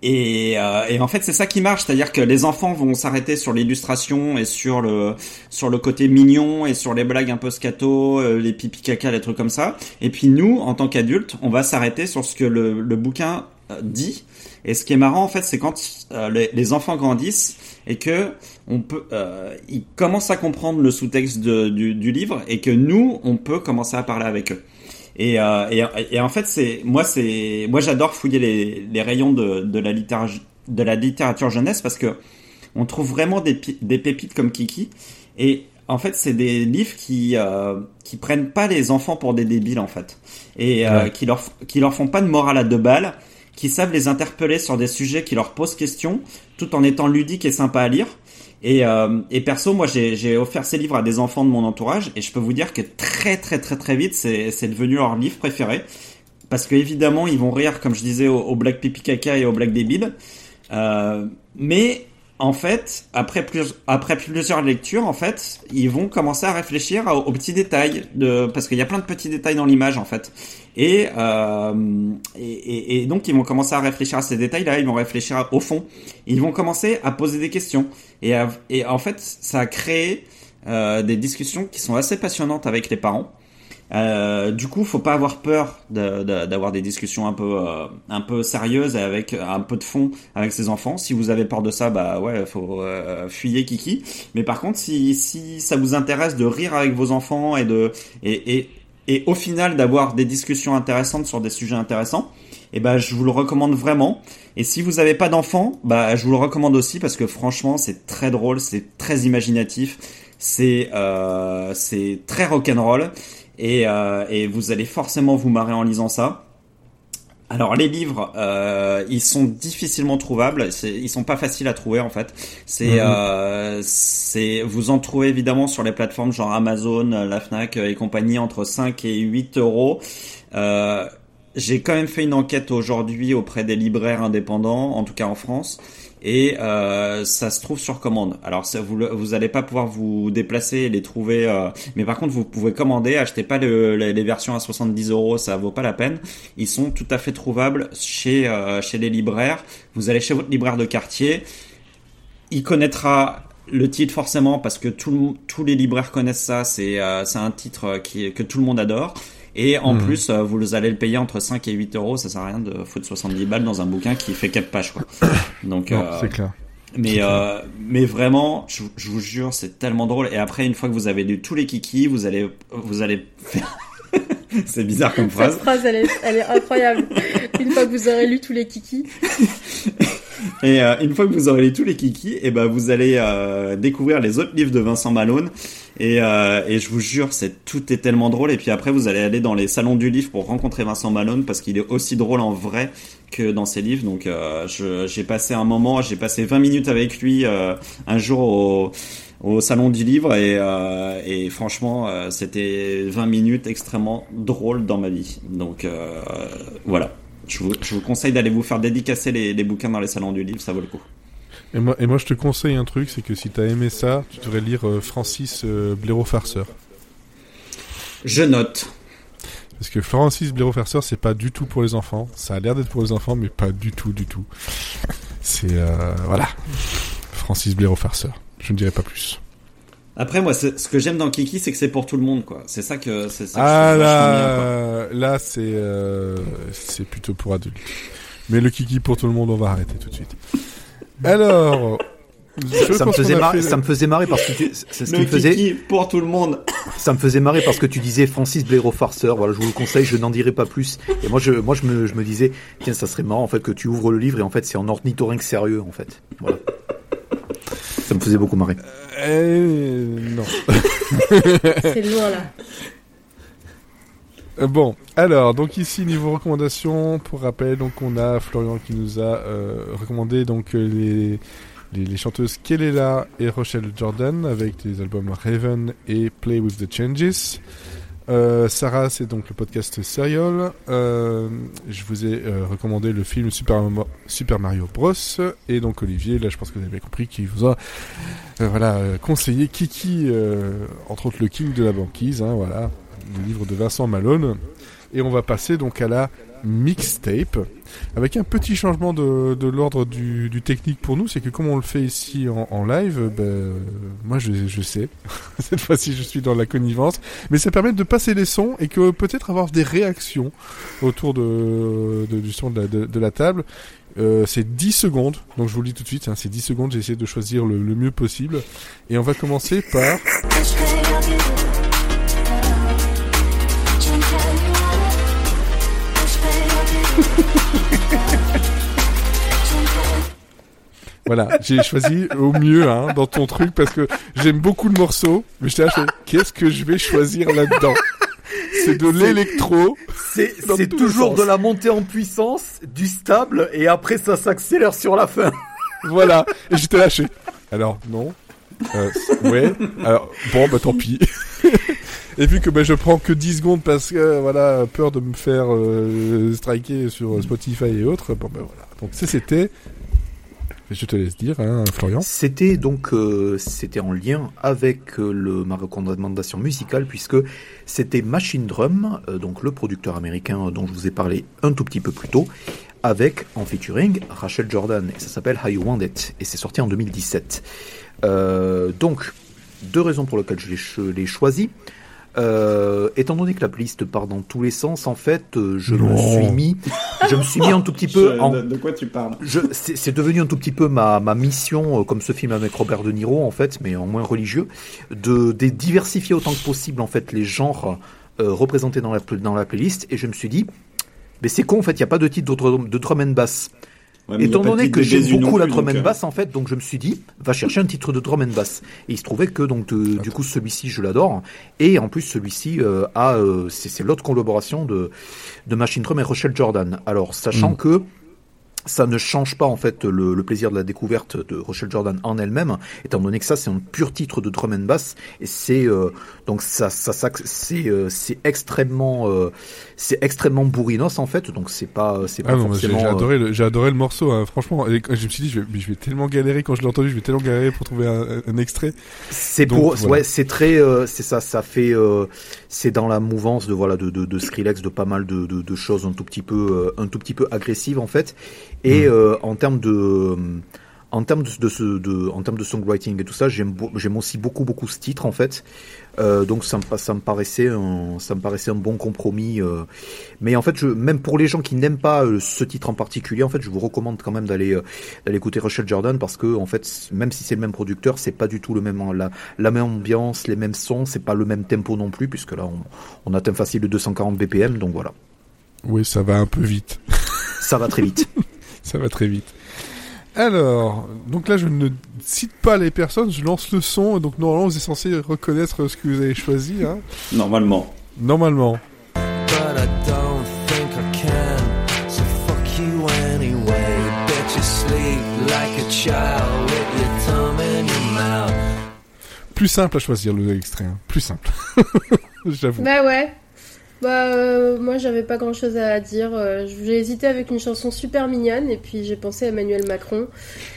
et, euh, et en fait, c'est ça qui marche, c'est-à-dire que les enfants vont s'arrêter sur l'illustration et sur le sur le côté mignon et sur les blagues un peu scato, euh, les pipi caca, les trucs comme ça. Et puis nous, en tant qu'adultes, on va s'arrêter sur ce que le, le bouquin dit. Et ce qui est marrant, en fait, c'est quand euh, les, les enfants grandissent et que on peut, euh, ils commencent à comprendre le sous-texte de- du, du livre et que nous, on peut commencer à parler avec eux. Et, euh, et, et en fait, c'est moi, c'est moi, j'adore fouiller les, les rayons de, de la littérature de la littérature jeunesse parce que on trouve vraiment des, des pépites comme Kiki. Et en fait, c'est des livres qui euh, qui prennent pas les enfants pour des débiles en fait, et euh, Ouais. qui leur qui leur font pas de morale à deux balles, qui savent les interpeller sur des sujets qui leur posent question, tout en étant ludiques et sympas à lire. Et, euh, et perso, moi, j'ai offert ces livres à des enfants de mon entourage, et je peux vous dire que très très très très vite, c'est devenu leur livre préféré, parce que évidemment, ils vont rire, comme je disais, au, au Black Pipi Caca et au Black Débile. Euh, mais en fait, après, après plusieurs lectures, en fait, ils vont commencer à réfléchir aux, petits détails, de, parce qu'il y a plein de petits détails dans l'image, en fait. Et, euh, et, donc, ils vont commencer à réfléchir à ces détails-là, ils vont réfléchir au fond. Ils vont commencer à poser des questions. Et, et en fait, ça a créé euh, des discussions qui sont assez passionnantes avec les parents. Euh, du coup, faut pas avoir peur de- de- d'avoir des discussions un peu euh, un peu sérieuses et avec un peu de fond avec ses enfants. Si vous avez peur de ça, bah ouais, faut euh, fuyer Kiki. Mais par contre, si si ça vous intéresse de rire avec vos enfants et de et et, et au final d'avoir des discussions intéressantes sur des sujets intéressants, eh ben je vous le recommande vraiment. Et si vous avez pas d'enfants, bah je vous le recommande aussi parce que franchement, c'est très drôle, c'est très imaginatif, c'est euh, c'est très rock'n'roll et, euh, et vous allez forcément vous marrer en lisant ça. Alors les livres, euh, ils sont difficilement trouvables, ils sont pas faciles à trouver en fait. C'est, Mhm. euh, c'est, vous en trouvez évidemment sur les plateformes genre Amazon, la Fnac et compagnie entre 5 et 8 euros. Euh, j'ai quand même fait une enquête aujourd'hui auprès des libraires indépendants, en tout cas en France, et euh, ça se trouve sur commande. Alors vous vous allez pas pouvoir vous déplacer et les trouver, euh, mais par contre vous pouvez commander. Achetez pas le- les, versions à 70 euros, ça vaut pas la peine. Ils sont tout à fait trouvables chez euh, chez les libraires. Vous allez chez votre libraire de quartier, il connaîtra le titre forcément parce que tous les libraires connaissent ça. C'est euh, c'est un titre euh, qui que tout le monde adore. Et en Mhm. plus, euh, vous allez le payer entre 5 et 8 euros. Ça sert à rien de foutre 70 balles dans un bouquin qui fait 4 pages, quoi. <coughs> Donc, euh, c'est clair. mais, euh, mais vraiment, je, vous- je vous jure, c'est tellement drôle. Et après, une fois que vous avez lu tous les kikis, vous allez, vous allez faire... <laughs> c'est bizarre comme phrase. Cette phrase, elle est, elle est incroyable. Une fois que vous aurez lu tous les kikis. Et euh, une fois que vous aurez lu tous les kikis, et ben vous allez euh, découvrir les autres livres de Vincent Malone. Et, euh, et je vous jure, c'est tout est tellement drôle. Et puis après, vous allez aller dans les salons du livre pour rencontrer Vincent Malone parce qu'il est aussi drôle en vrai que dans ses livres. Donc j'ai passé un moment, j'ai passé 20 minutes avec lui un jour au au salon du livre et, euh, et franchement euh, c'était 20 minutes extrêmement drôles dans ma vie donc euh, voilà je vous, je vous conseille d'aller vous faire dédicacer les, les bouquins dans les salons du livre ça vaut le coup Et moi, et moi, je te conseille un truc, c'est que si t'as aimé ça, tu devrais lire Francis Blaireau Farceur. Je note. Parce que Francis Blaireau Farceur, c'est pas du tout pour les enfants. Ça a l'air d'être pour les enfants, mais pas du tout, du tout. C'est voilà, Francis Blaireau Farceur. Je ne dirai pas plus. Après, moi, ce que j'aime dans Kiki, c'est que c'est pour tout le monde, quoi. C'est ça que c'est ça que Ah je bien, là, là c'est euh, c'est plutôt pour adultes. Mais le kiki pour tout le monde, on va arrêter tout de suite. Alors, je Ça me pense faisait marrer, fait- ça me faisait marrer parce que tu, c'est ce qui me faisait, Kiki pour tout le monde. <coughs> ça me faisait marrer parce que tu disais Francis Blaireau farceur. Voilà, je vous le conseille, je n'en dirai pas plus. Et moi, je, moi, je me, je me disais, tiens, ça serait marrant en fait que tu ouvres le livre et en fait c'est en ornithorynque sérieux en fait. Voilà. Ça me faisait beaucoup marrer. Eh, non. <laughs> C'est loin là. Euh, Bon, alors, donc ici, niveau recommandations, pour rappel, donc on a Florian qui nous a euh, recommandé donc euh, les, les, les chanteuses Kelela et Rochelle Jordan avec les albums Raven et Play with the Changes. Euh, Sarah, c'est donc le podcast Serial. Euh, je vous ai euh, recommandé le film Super, Mario Bros. Et donc Olivier, là je pense que vous avez compris qu'il vous a euh, voilà, conseillé Kiki, entre autres le King de la banquise, hein, voilà, le livre de Vincent Malone. Et on va passer donc à la mixtape, avec un petit changement de, de l'ordre du, technique pour nous, c'est que comme on le fait ici en, en live, euh, moi je, je sais, <laughs> cette fois-ci je suis dans la connivence, mais ça permet de passer les sons et que peut-être avoir des réactions autour de, du son de la, de la table. Euh, c'est 10 secondes, donc je vous le dis tout de suite, hein, c'est 10 secondes, j'ai essayé de choisir le, le mieux possible. Et on va commencer par... Voilà, j'ai choisi au mieux hein, dans ton truc parce que j'aime beaucoup le morceau, mais je fais, qu'est-ce que je vais choisir là-dedans? C'est de l'électro. C'est, toujours de la montée en puissance, du stable, et après ça s'accélère sur la fin. Voilà, et j'étais lâché. Alors, non. Euh, ouais. Alors, bon, bah tant pis. et vu que bah, je prends que 10 secondes parce que, voilà, peur de me faire euh, striker sur Spotify et autres, bon, bah voilà. Donc, ça, c'était... Je te laisse dire, hein, Florian. C'était donc euh, c'était en lien avec euh, le, ma recommandation musicale puisque c'était Machine Drum, euh, donc le producteur américain dont je vous ai parlé un tout petit peu plus tôt, avec en featuring Rachel Jordan et ça s'appelle How You Want It et c'est sorti en 2017. Euh, donc deux raisons pour lesquelles je l'ai choisi. Euh, étant donné que la playlist part dans tous les sens, en fait, euh, je me suis mis, je me suis mis un tout petit <laughs> peu Je- en de, de quoi tu parles je, c'est, c'est devenu un tout petit peu ma, ma mission, euh, comme ce film avec Robert De Niro en fait, mais en moins religieux, de, de diversifier autant que possible en fait les genres euh, représentés dans la, dans la playlist. Et je me suis dit, mais c'est con en fait, il n'y a pas de titre de, drum- de drum and bass. Ouais, Étant donné que j'aime beaucoup la drum and euh, bass en fait, donc je me suis dit, va chercher un titre de drum and bass. Et il se trouvait que donc de- du coup celui-ci je l'adore. Et en plus celui-ci euh, a, euh, c'est, c'est l'autre collaboration de, de Machine Drum et Rochelle Jordan. Alors sachant Mm. que ça ne change pas en fait le, le plaisir de la découverte de Rochelle Jordan en elle-même, étant donné que ça c'est un pur titre de drum and bass et c'est euh, donc ça ça, ça c'est euh, c'est extrêmement euh, c'est extrêmement bourrinos en fait donc c'est pas c'est pas Ah forcément j'ai euh, adoré, le, j'ai adoré le morceau, hein, franchement. Et je me suis dit, je vais, mais je vais tellement galérer quand je l'ai entendu, je vais tellement galérer pour trouver un, un extrait. C'est pour, voilà. ouais, c'est très, euh, c'est ça, ça fait, euh, c'est dans la mouvance de voilà de, de, de Skrillex, de pas mal de, de, de choses un tout petit peu, un tout petit peu agressives en fait. Et Mm. euh, en termes de, en termes de, de, ce- de, en termes de songwriting et tout ça, j'aime, aussi beaucoup beaucoup ce titre en fait. Euh, donc ça me, ça me paraissait un, ça me paraissait un bon compromis. euh. Mais en fait, je, même pour les gens qui n'aiment pas euh, ce titre en particulier, en fait, je vous recommande quand même d'aller euh, d'aller écouter Rochelle Jordan parce que en fait, même si c'est le même producteur, c'est pas du tout le même la, la même ambiance, les mêmes sons, c'est pas le même tempo non plus puisque là on, on atteint facile le 240 BPM, donc voilà, Oui, ça va un peu vite. ça va très vite. <laughs> Ça va très vite. Alors, donc là, je ne cite pas les personnes, je lance le son, donc normalement, vous êtes censé reconnaître ce que vous avez choisi, hein. Normalement. Normalement. But I don't think I can. So fuck you anyway. Bet you sleep like a child with your thumb in your mouth. Plus simple à choisir le extrait, hein. plus simple. <laughs> J'avoue. Bah ouais. Bah, euh, moi, j'avais pas grand chose à dire. Euh, J'ai hésité avec une chanson super mignonne et puis j'ai pensé à Emmanuel Macron.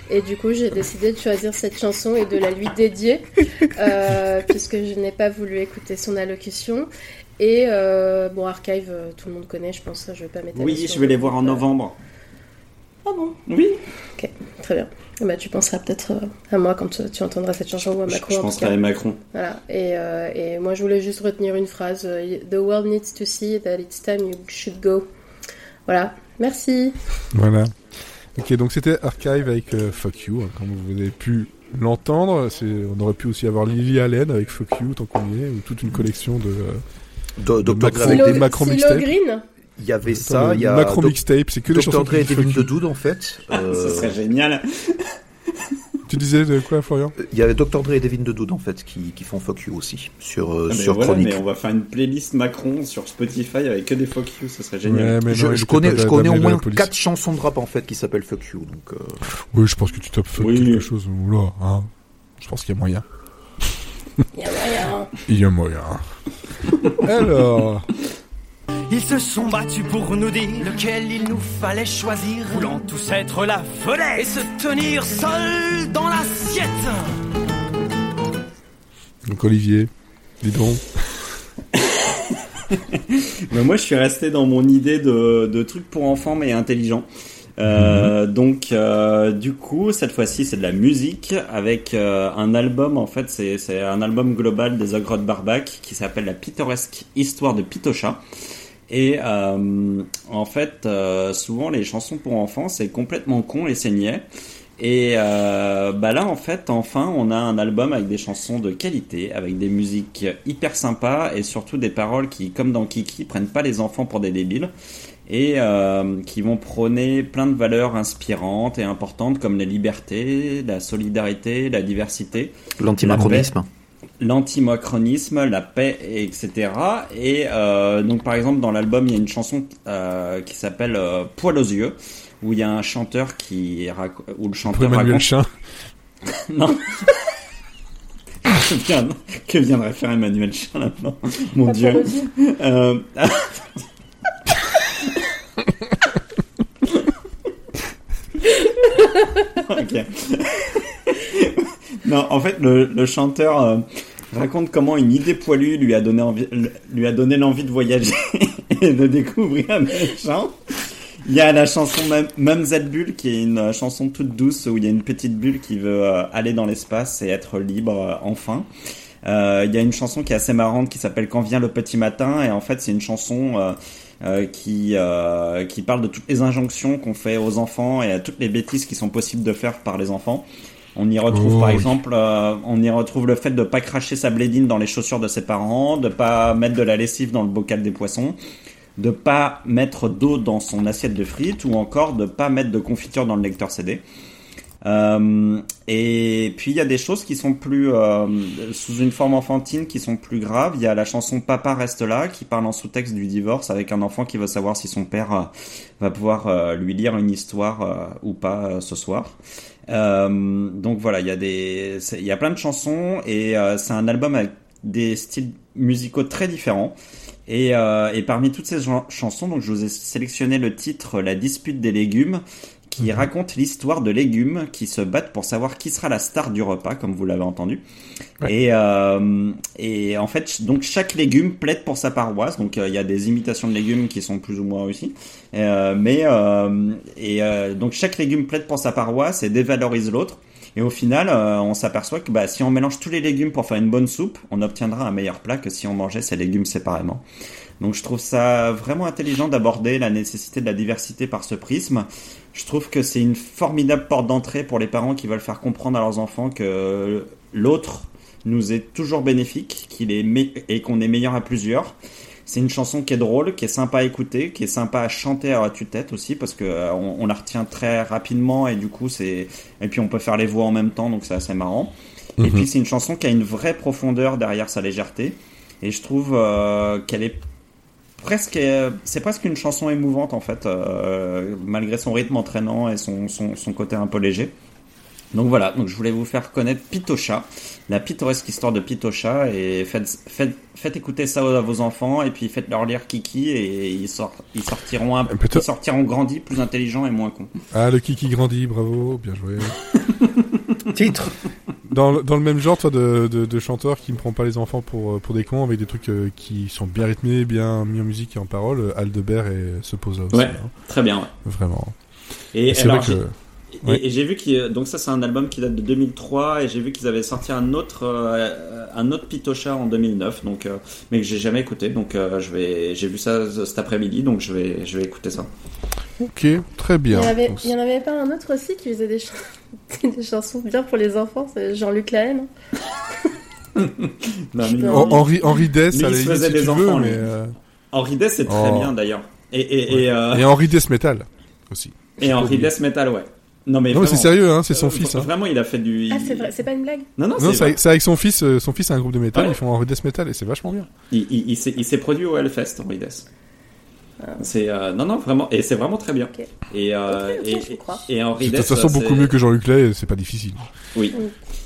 Et du coup, j'ai décidé de choisir cette chanson et de la lui dédier, euh, <laughs> puisque je n'ai pas voulu écouter son allocution. Et euh, bon, Archive, tout le monde connaît, je pense. Je vais pas m'étaler Oui, je vais les le- voir en novembre. Ah bon Oui, Ok, très bien. Bah, tu penseras peut-être euh, à moi quand tu, tu entendras cette chanson ou à je, Macron. je tout penserai à Macron. Voilà. Et, euh, et moi, je voulais juste retenir une phrase euh, The world needs to see that it's time you should go. Voilà. Merci. Voilà. Ok, donc c'était Archive avec euh, Fuck You, hein, comme vous avez pu l'entendre. On aurait pu aussi avoir Lily Allen avec Fuck You, tant qu'on y est, ou toute une collection de... euh, Dr. Macron. Avec des Macron. Green Il y avait attends, ça, il y a Macron Doc- Mixtape, c'est que des Dr. chansons Dre et you. the Dude en fait. Euh, Ce serait génial. Tu disais de quoi, Florian? Il y avait Dr. Dre et Devin the Dude en fait qui, qui font Fuck You aussi sur, euh, Ah, mais sur voilà, Chronique. mais on va faire une playlist Macron sur Spotify avec que des fuck you, ce serait génial. Ouais, mais Je, non, connais, je connais au moins. 4 chansons de rap en fait qui s'appellent Fuck You. Donc, euh, Oui, je pense que tu tapes fuck Oui. quelque chose. Oula, hein. Je pense qu'il y a moyen. Il y a moyen. Il y a moyen. Alors, Ils se sont battus pour nous dire lequel il nous fallait choisir. Voulant tous être la vedette et se tenir seuls dans l'assiette. donc Olivier, dis donc. Mais <laughs> moi, je suis resté dans mon idée de, de trucs pour enfants mais intelligents. Euh, Donc, euh, du coup, cette fois-ci, c'est de la musique avec euh, un album. En fait, c'est un album global des Ogres de Barbac qui s'appelle La pittoresque histoire de Pitocha. Et euh, en fait, euh, souvent les chansons pour enfants, c'est complètement con et c'est niais. Et euh, bah là, en fait, enfin, on a un album avec des chansons de qualité, avec des musiques hyper sympas et surtout des paroles qui, comme dans Kiki, prennent pas les enfants pour des débiles et euh, qui vont prôner plein de valeurs inspirantes et importantes comme la liberté, la solidarité, la diversité L'antimacronisme. L'antimacronisme, la paix, etc. Et euh, donc par exemple dans l'album il y a une chanson euh, qui s'appelle euh, Poil aux yeux où il y a un chanteur qui raco- où le chanteur Emmanuel raconte Chin. <laughs> non <laughs> que, vient- que viendrait faire Emmanuel Chin là-dedans? Mon Pas dieu euh... <laughs> ok. non, en fait, le, le chanteur euh, raconte comment une idée poilue lui a donné lui a donné l'envie de voyager <laughs> et de découvrir un méchant. Il y a la chanson Bulle qui est une chanson toute douce où il y a une petite bulle qui veut euh, aller dans l'espace et être libre euh, enfin. Euh, Il y a une chanson qui est assez marrante qui s'appelle Quand vient le petit matin et en fait c'est une chanson euh, euh, qui euh, qui parle de toutes les injonctions qu'on fait aux enfants et à toutes les bêtises qui sont possibles de faire par les enfants. On y retrouve Oh, par oui. exemple, euh, on y retrouve le fait de pas cracher sa blédine dans les chaussures de ses parents, de pas mettre de la lessive dans le bocal des poissons, de pas mettre d'eau dans son assiette de frites ou encore de pas mettre de confiture dans le lecteur CD. Euh, et puis il y a des choses qui sont plus euh, sous une forme enfantine, qui sont plus graves. Il y a la chanson Papa reste là, qui parle en sous-texte du divorce avec un enfant qui veut savoir si son père va pouvoir lui lire une histoire ou pas ce soir. Euh, donc voilà, il y a des, il y a plein de chansons et euh, c'est un album avec des styles musicaux très différents. Et, euh, et parmi toutes ces chansons, donc je vous ai sélectionné le titre La dispute des légumes, qui raconte l'histoire de légumes qui se battent pour savoir qui sera la star du repas, comme vous l'avez entendu. Et, euh, et en fait, donc chaque légume plaide pour sa paroisse. Donc euh, il y a des imitations de légumes qui sont plus ou moins réussies. Euh, mais euh, et euh, donc chaque légume plaide pour sa paroisse et dévalorise l'autre. Et au final, on s'aperçoit que bah, si on mélange tous les légumes pour faire une bonne soupe, on obtiendra un meilleur plat que si on mangeait ces légumes séparément. Donc je trouve ça vraiment intelligent d'aborder la nécessité de la diversité par ce prisme. Je trouve que c'est une formidable porte d'entrée pour les parents qui veulent faire comprendre à leurs enfants que l'autre nous est toujours bénéfique, qu'il est me- et qu'on est meilleur à plusieurs. C'est une chanson qui est drôle, qui est sympa à écouter, qui est sympa à chanter à tue-tête aussi parce que euh, on, on la retient très rapidement et du coup c'est et puis on peut faire les voix en même temps donc c'est assez marrant. Et puis c'est une chanson qui a une vraie profondeur derrière sa légèreté et je trouve euh, qu'elle est presque c'est presque une chanson émouvante en fait euh, malgré son rythme entraînant et son, son, son côté un peu léger Donc voilà, donc je voulais vous faire connaître Pitocha, la pittoresque histoire de Pitocha, et faites, faites, faites écouter ça à vos enfants, et puis faites-leur lire Kiki, et ils, sort- ils sortiront un, ils sortiront grandis, plus intelligents et moins cons. Ah, le Kiki grandit, bravo, bien joué. Titre Dans, le- dans le même genre, toi, de, de, de chanteur qui ne prend pas les enfants pour, euh, pour des cons, avec des trucs euh, qui sont bien rythmés, bien mis en musique et en parole, euh, Aldebert et se pose aussi. Ouais. hein. Très bien. ouais. Vraiment. Et, Et c'est vrai que. j'ai- et- j'ai vu qu'ils donc ça c'est un album qui date de 2003 et j'ai vu qu'ils avaient sorti un autre euh, un autre Pitocha en 2009 donc euh, mais que j'ai jamais écouté donc euh, je vais j'ai vu ça cet après-midi donc je vais je vais écouter ça. Ok, très Il bien. y, en avait, il en avait pas un autre aussi qui faisait des, ch- <laughs> des chansons bien pour les enfants, c'est Jean-Luc Lahaye, <laughs> non Henri, Henri Dess, Lui, à il la se limite, faisait si des tu enfants, veux, mais, euh, Henri Dess c'est très Oh. bien d'ailleurs. Et et et, euh, Et Henri Dess Metal aussi. et Henri. Dess Metal ouais. Non mais, Non, mais c'est sérieux, hein, c'est son euh, fils. Hein. Vraiment il a fait du. Ah, c'est vrai, c'est pas une blague Non non, Non, c'est avec, son fils. euh, son fils a un groupe de métal. Ouais. Ils font Henri Dess Metal et c'est vachement bien. Il, il, il s'est il s'est produit au Hellfest, Henri Dess. C'est euh, non non vraiment et c'est vraiment très bien. Et euh, Ok, ok, et, je crois. et Henri De toute façon, euh, beaucoup mieux que Jean-Luc Lay. C'est pas difficile. Oui.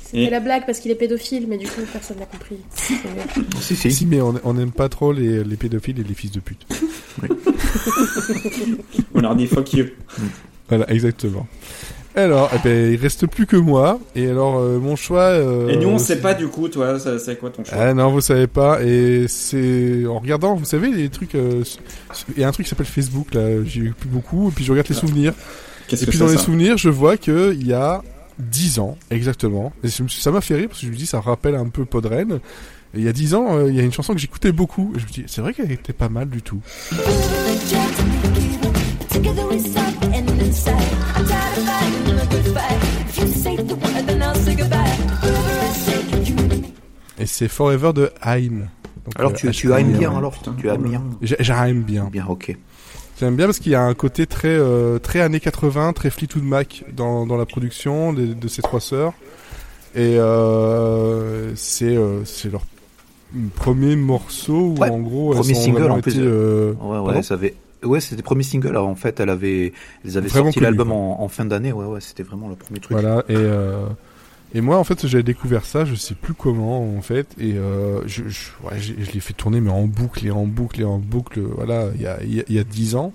C'était Et- la blague parce qu'il est pédophile, mais du coup, personne n'a compris. <laughs> Si, si. Si, mais on n'aime pas trop les, les pédophiles et les fils de pute. <laughs> On leur dit fuck you. Voilà, exactement. Alors, eh ben, il reste plus que moi. Et alors, euh, mon choix. euh, Et nous, on c'est- sait pas du coup, toi, ça- c'est quoi ton choix? Ah non, vous savez pas. Et c'est en regardant, vous savez, les trucs. euh, Il y a un truc qui s'appelle Facebook là. J'y vais plus beaucoup. Et puis je regarde les souvenirs. Qu'est-ce Et que puis dans les souvenirs, je vois que il y a 10 ans exactement. Et ça m'a fait rire parce que je me dis ça rappelle un peu Podren. Et il y a 10 ans, il y a une chanson que j'écoutais beaucoup. Et je me dis c'est vrai qu'elle était pas mal du tout. Et c'est Forever de Haim. Alors euh, tu, aimes bien alors. Tu aimes bien J'ai- J'aime bien. Bien, ok. J'aime bien parce qu'il y a un côté très euh, très années 80, très Fleetwood Mac dans, dans la production de, de ces trois sœurs. Et euh, c'est euh, c'est leur premier morceau où Ouais, en gros elles premier ont single, en plus, été, euh, Ouais, pardon ouais, ça avait... Ouais, c'était le premier single. Alors, en fait, elle avait, elles avaient Vraiment sorti l'album en, en fin d'année. Ouais, ouais, c'était vraiment le premier truc. Voilà, et, euh, et moi, en fait, j'avais découvert ça, je sais plus comment, en fait, et euh, je, je, ouais, je l'ai fait tourner, mais en boucle, et en boucle, et en boucle, voilà, il y a, il y a, il y a 10 ans.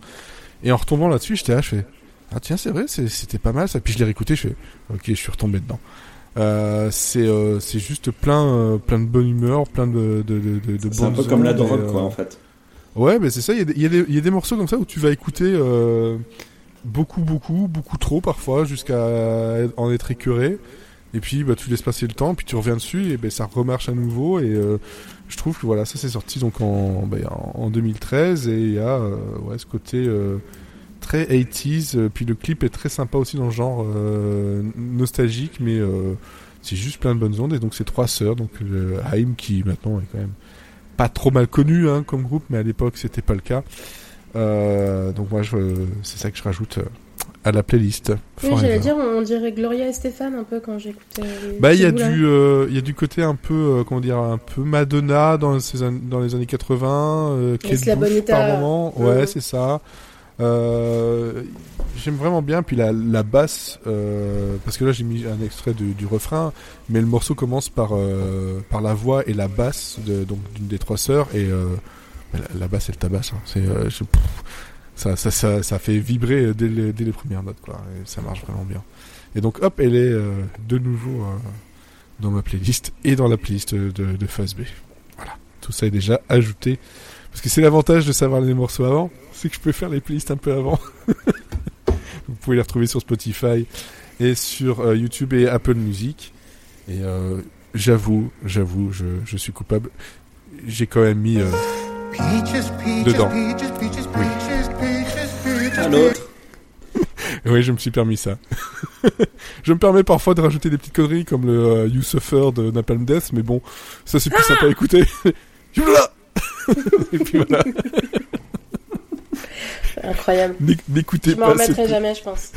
Et en retombant là-dessus, j'étais là, je fais, ah tiens, c'est vrai, c'était pas mal ça. Puis je l'ai réécouté, je fais, ok, je suis retombé dedans. Euh, c'est euh, c'est juste plein euh, plein de bonne humeur plein de de de, de, de C'est un peu comme la drogue, euh, quoi, en fait. Ouais, mais c'est ça. Il y, a des- morceaux comme ça où tu vas écouter euh, beaucoup, beaucoup, beaucoup trop parfois, jusqu'à en être écœuré. Et puis, bah, tu laisses passer le temps, puis tu reviens dessus, et ben ça remarche à nouveau. Et euh, je trouve que voilà, ça c'est sorti donc en, ben, en en 2013, et il y a euh, ce côté très 80s. euh, Puis le clip est très sympa aussi dans le genre nostalgique, mais c'est juste plein de bonnes ondes. Et donc c'est trois sœurs, donc Haim qui maintenant est quand même pas trop mal connu hein, comme groupe, mais à l'époque c'était pas le cas. Euh, donc moi, je, c'est ça que je rajoute euh, à la playlist. Oui, j'allais dire, on dirait Gloria et Stéphane un peu quand j'écoutais. les- Bah, il y a du, euh, il y a du côté un peu, euh, comment dire, un peu Madonna dans, ces an- dans les années 80, euh, Kate Laisse la Bonita. par moment. Ouais, Ouais. c'est ça. Euh, j'aime vraiment bien. Puis la, basse, euh, parce que là j'ai mis un extrait du, refrain, mais le morceau commence par euh, par la voix et la basse donc d'une des trois sœurs et la, basse elle tabasse. Hein. Ça, fait vibrer dès les, dès les premières notes. Et ça marche vraiment bien. Et donc hop, elle est de nouveau dans ma playlist et dans la playlist de, de Phase B. Voilà, tout ça est déjà ajouté. Parce que c'est l'avantage de savoir les morceaux avant, c'est que je peux faire les playlists un peu avant. <laughs> Vous pouvez les retrouver sur Spotify et sur euh, YouTube et Apple Music. Et euh, j'avoue, j'avoue, je, je suis coupable. J'ai quand même mis... euh, Peaches, peaches, Dedans. peaches, peaches, peaches, peaches, peaches, À l'autre. Oui, je me suis permis ça. <laughs> je me permets parfois de rajouter des petites conneries comme le euh, You Suffer de Napalm Death, mais bon, ça c'est plus sympa à écouter. <laughs> Et puis voilà, Incroyable. n'éc- n'écoutez Je m'en pas. remettrai jamais, je pense.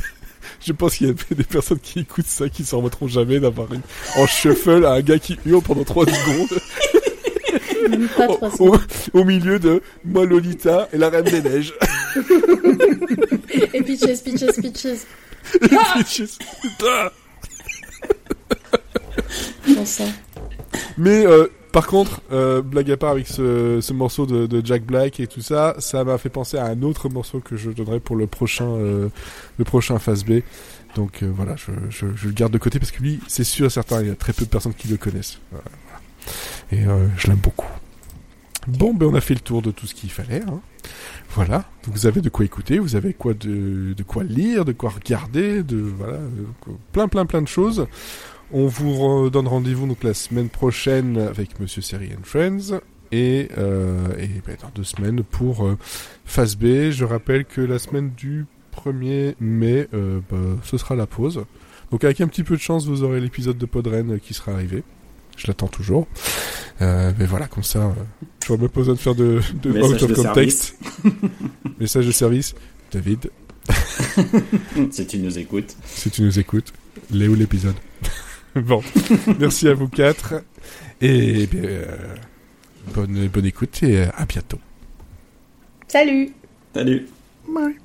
Je pense qu'il y a des personnes qui écoutent ça qui s'en remettront jamais d'avoir une... en shuffle à un gars qui hurle pendant 3 secondes Pas de au, façon. au- au milieu de moi Lolita et la Reine des Neiges. Et pitches, pitches, pitches. Bitches. Ah chanson. Mais euh, par contre, euh, blague à part avec ce, ce morceau de, de Jack Black et tout ça, ça m'a fait penser à un autre morceau que je donnerai pour le prochain, euh, le prochain phase B. Donc euh, voilà, je, je, je le garde de côté parce que lui, c'est sûr, certain, il y a très peu de personnes qui le connaissent. Voilà. Et euh, je l'aime beaucoup. Bon, ben on a fait le tour de tout ce qu'il fallait. Hein. Voilà, vous avez de quoi écouter, vous avez quoi de, de quoi lire, de quoi regarder, de voilà, plein plein plein de choses. On vous donne rendez-vous donc la semaine prochaine avec Monsieur Seri and Friends et, euh, et ben, dans deux semaines pour euh, phase B. Je rappelle que la semaine du 1er mai, euh, bah, ce sera la pause. Donc avec un petit peu de chance, vous aurez l'épisode de Podren qui sera arrivé. Je l'attends toujours. Euh, mais voilà, comme ça, euh, je n'aurai même pas besoin de faire de, de Message out of de context. <laughs> Message de service. David, <laughs> si tu nous écoutes. si tu nous écoutes, où l'épisode <laughs> Bon, merci à vous quatre. Et bien, euh, bonne, bonne écoute et euh, à bientôt. Salut Salut. Bye.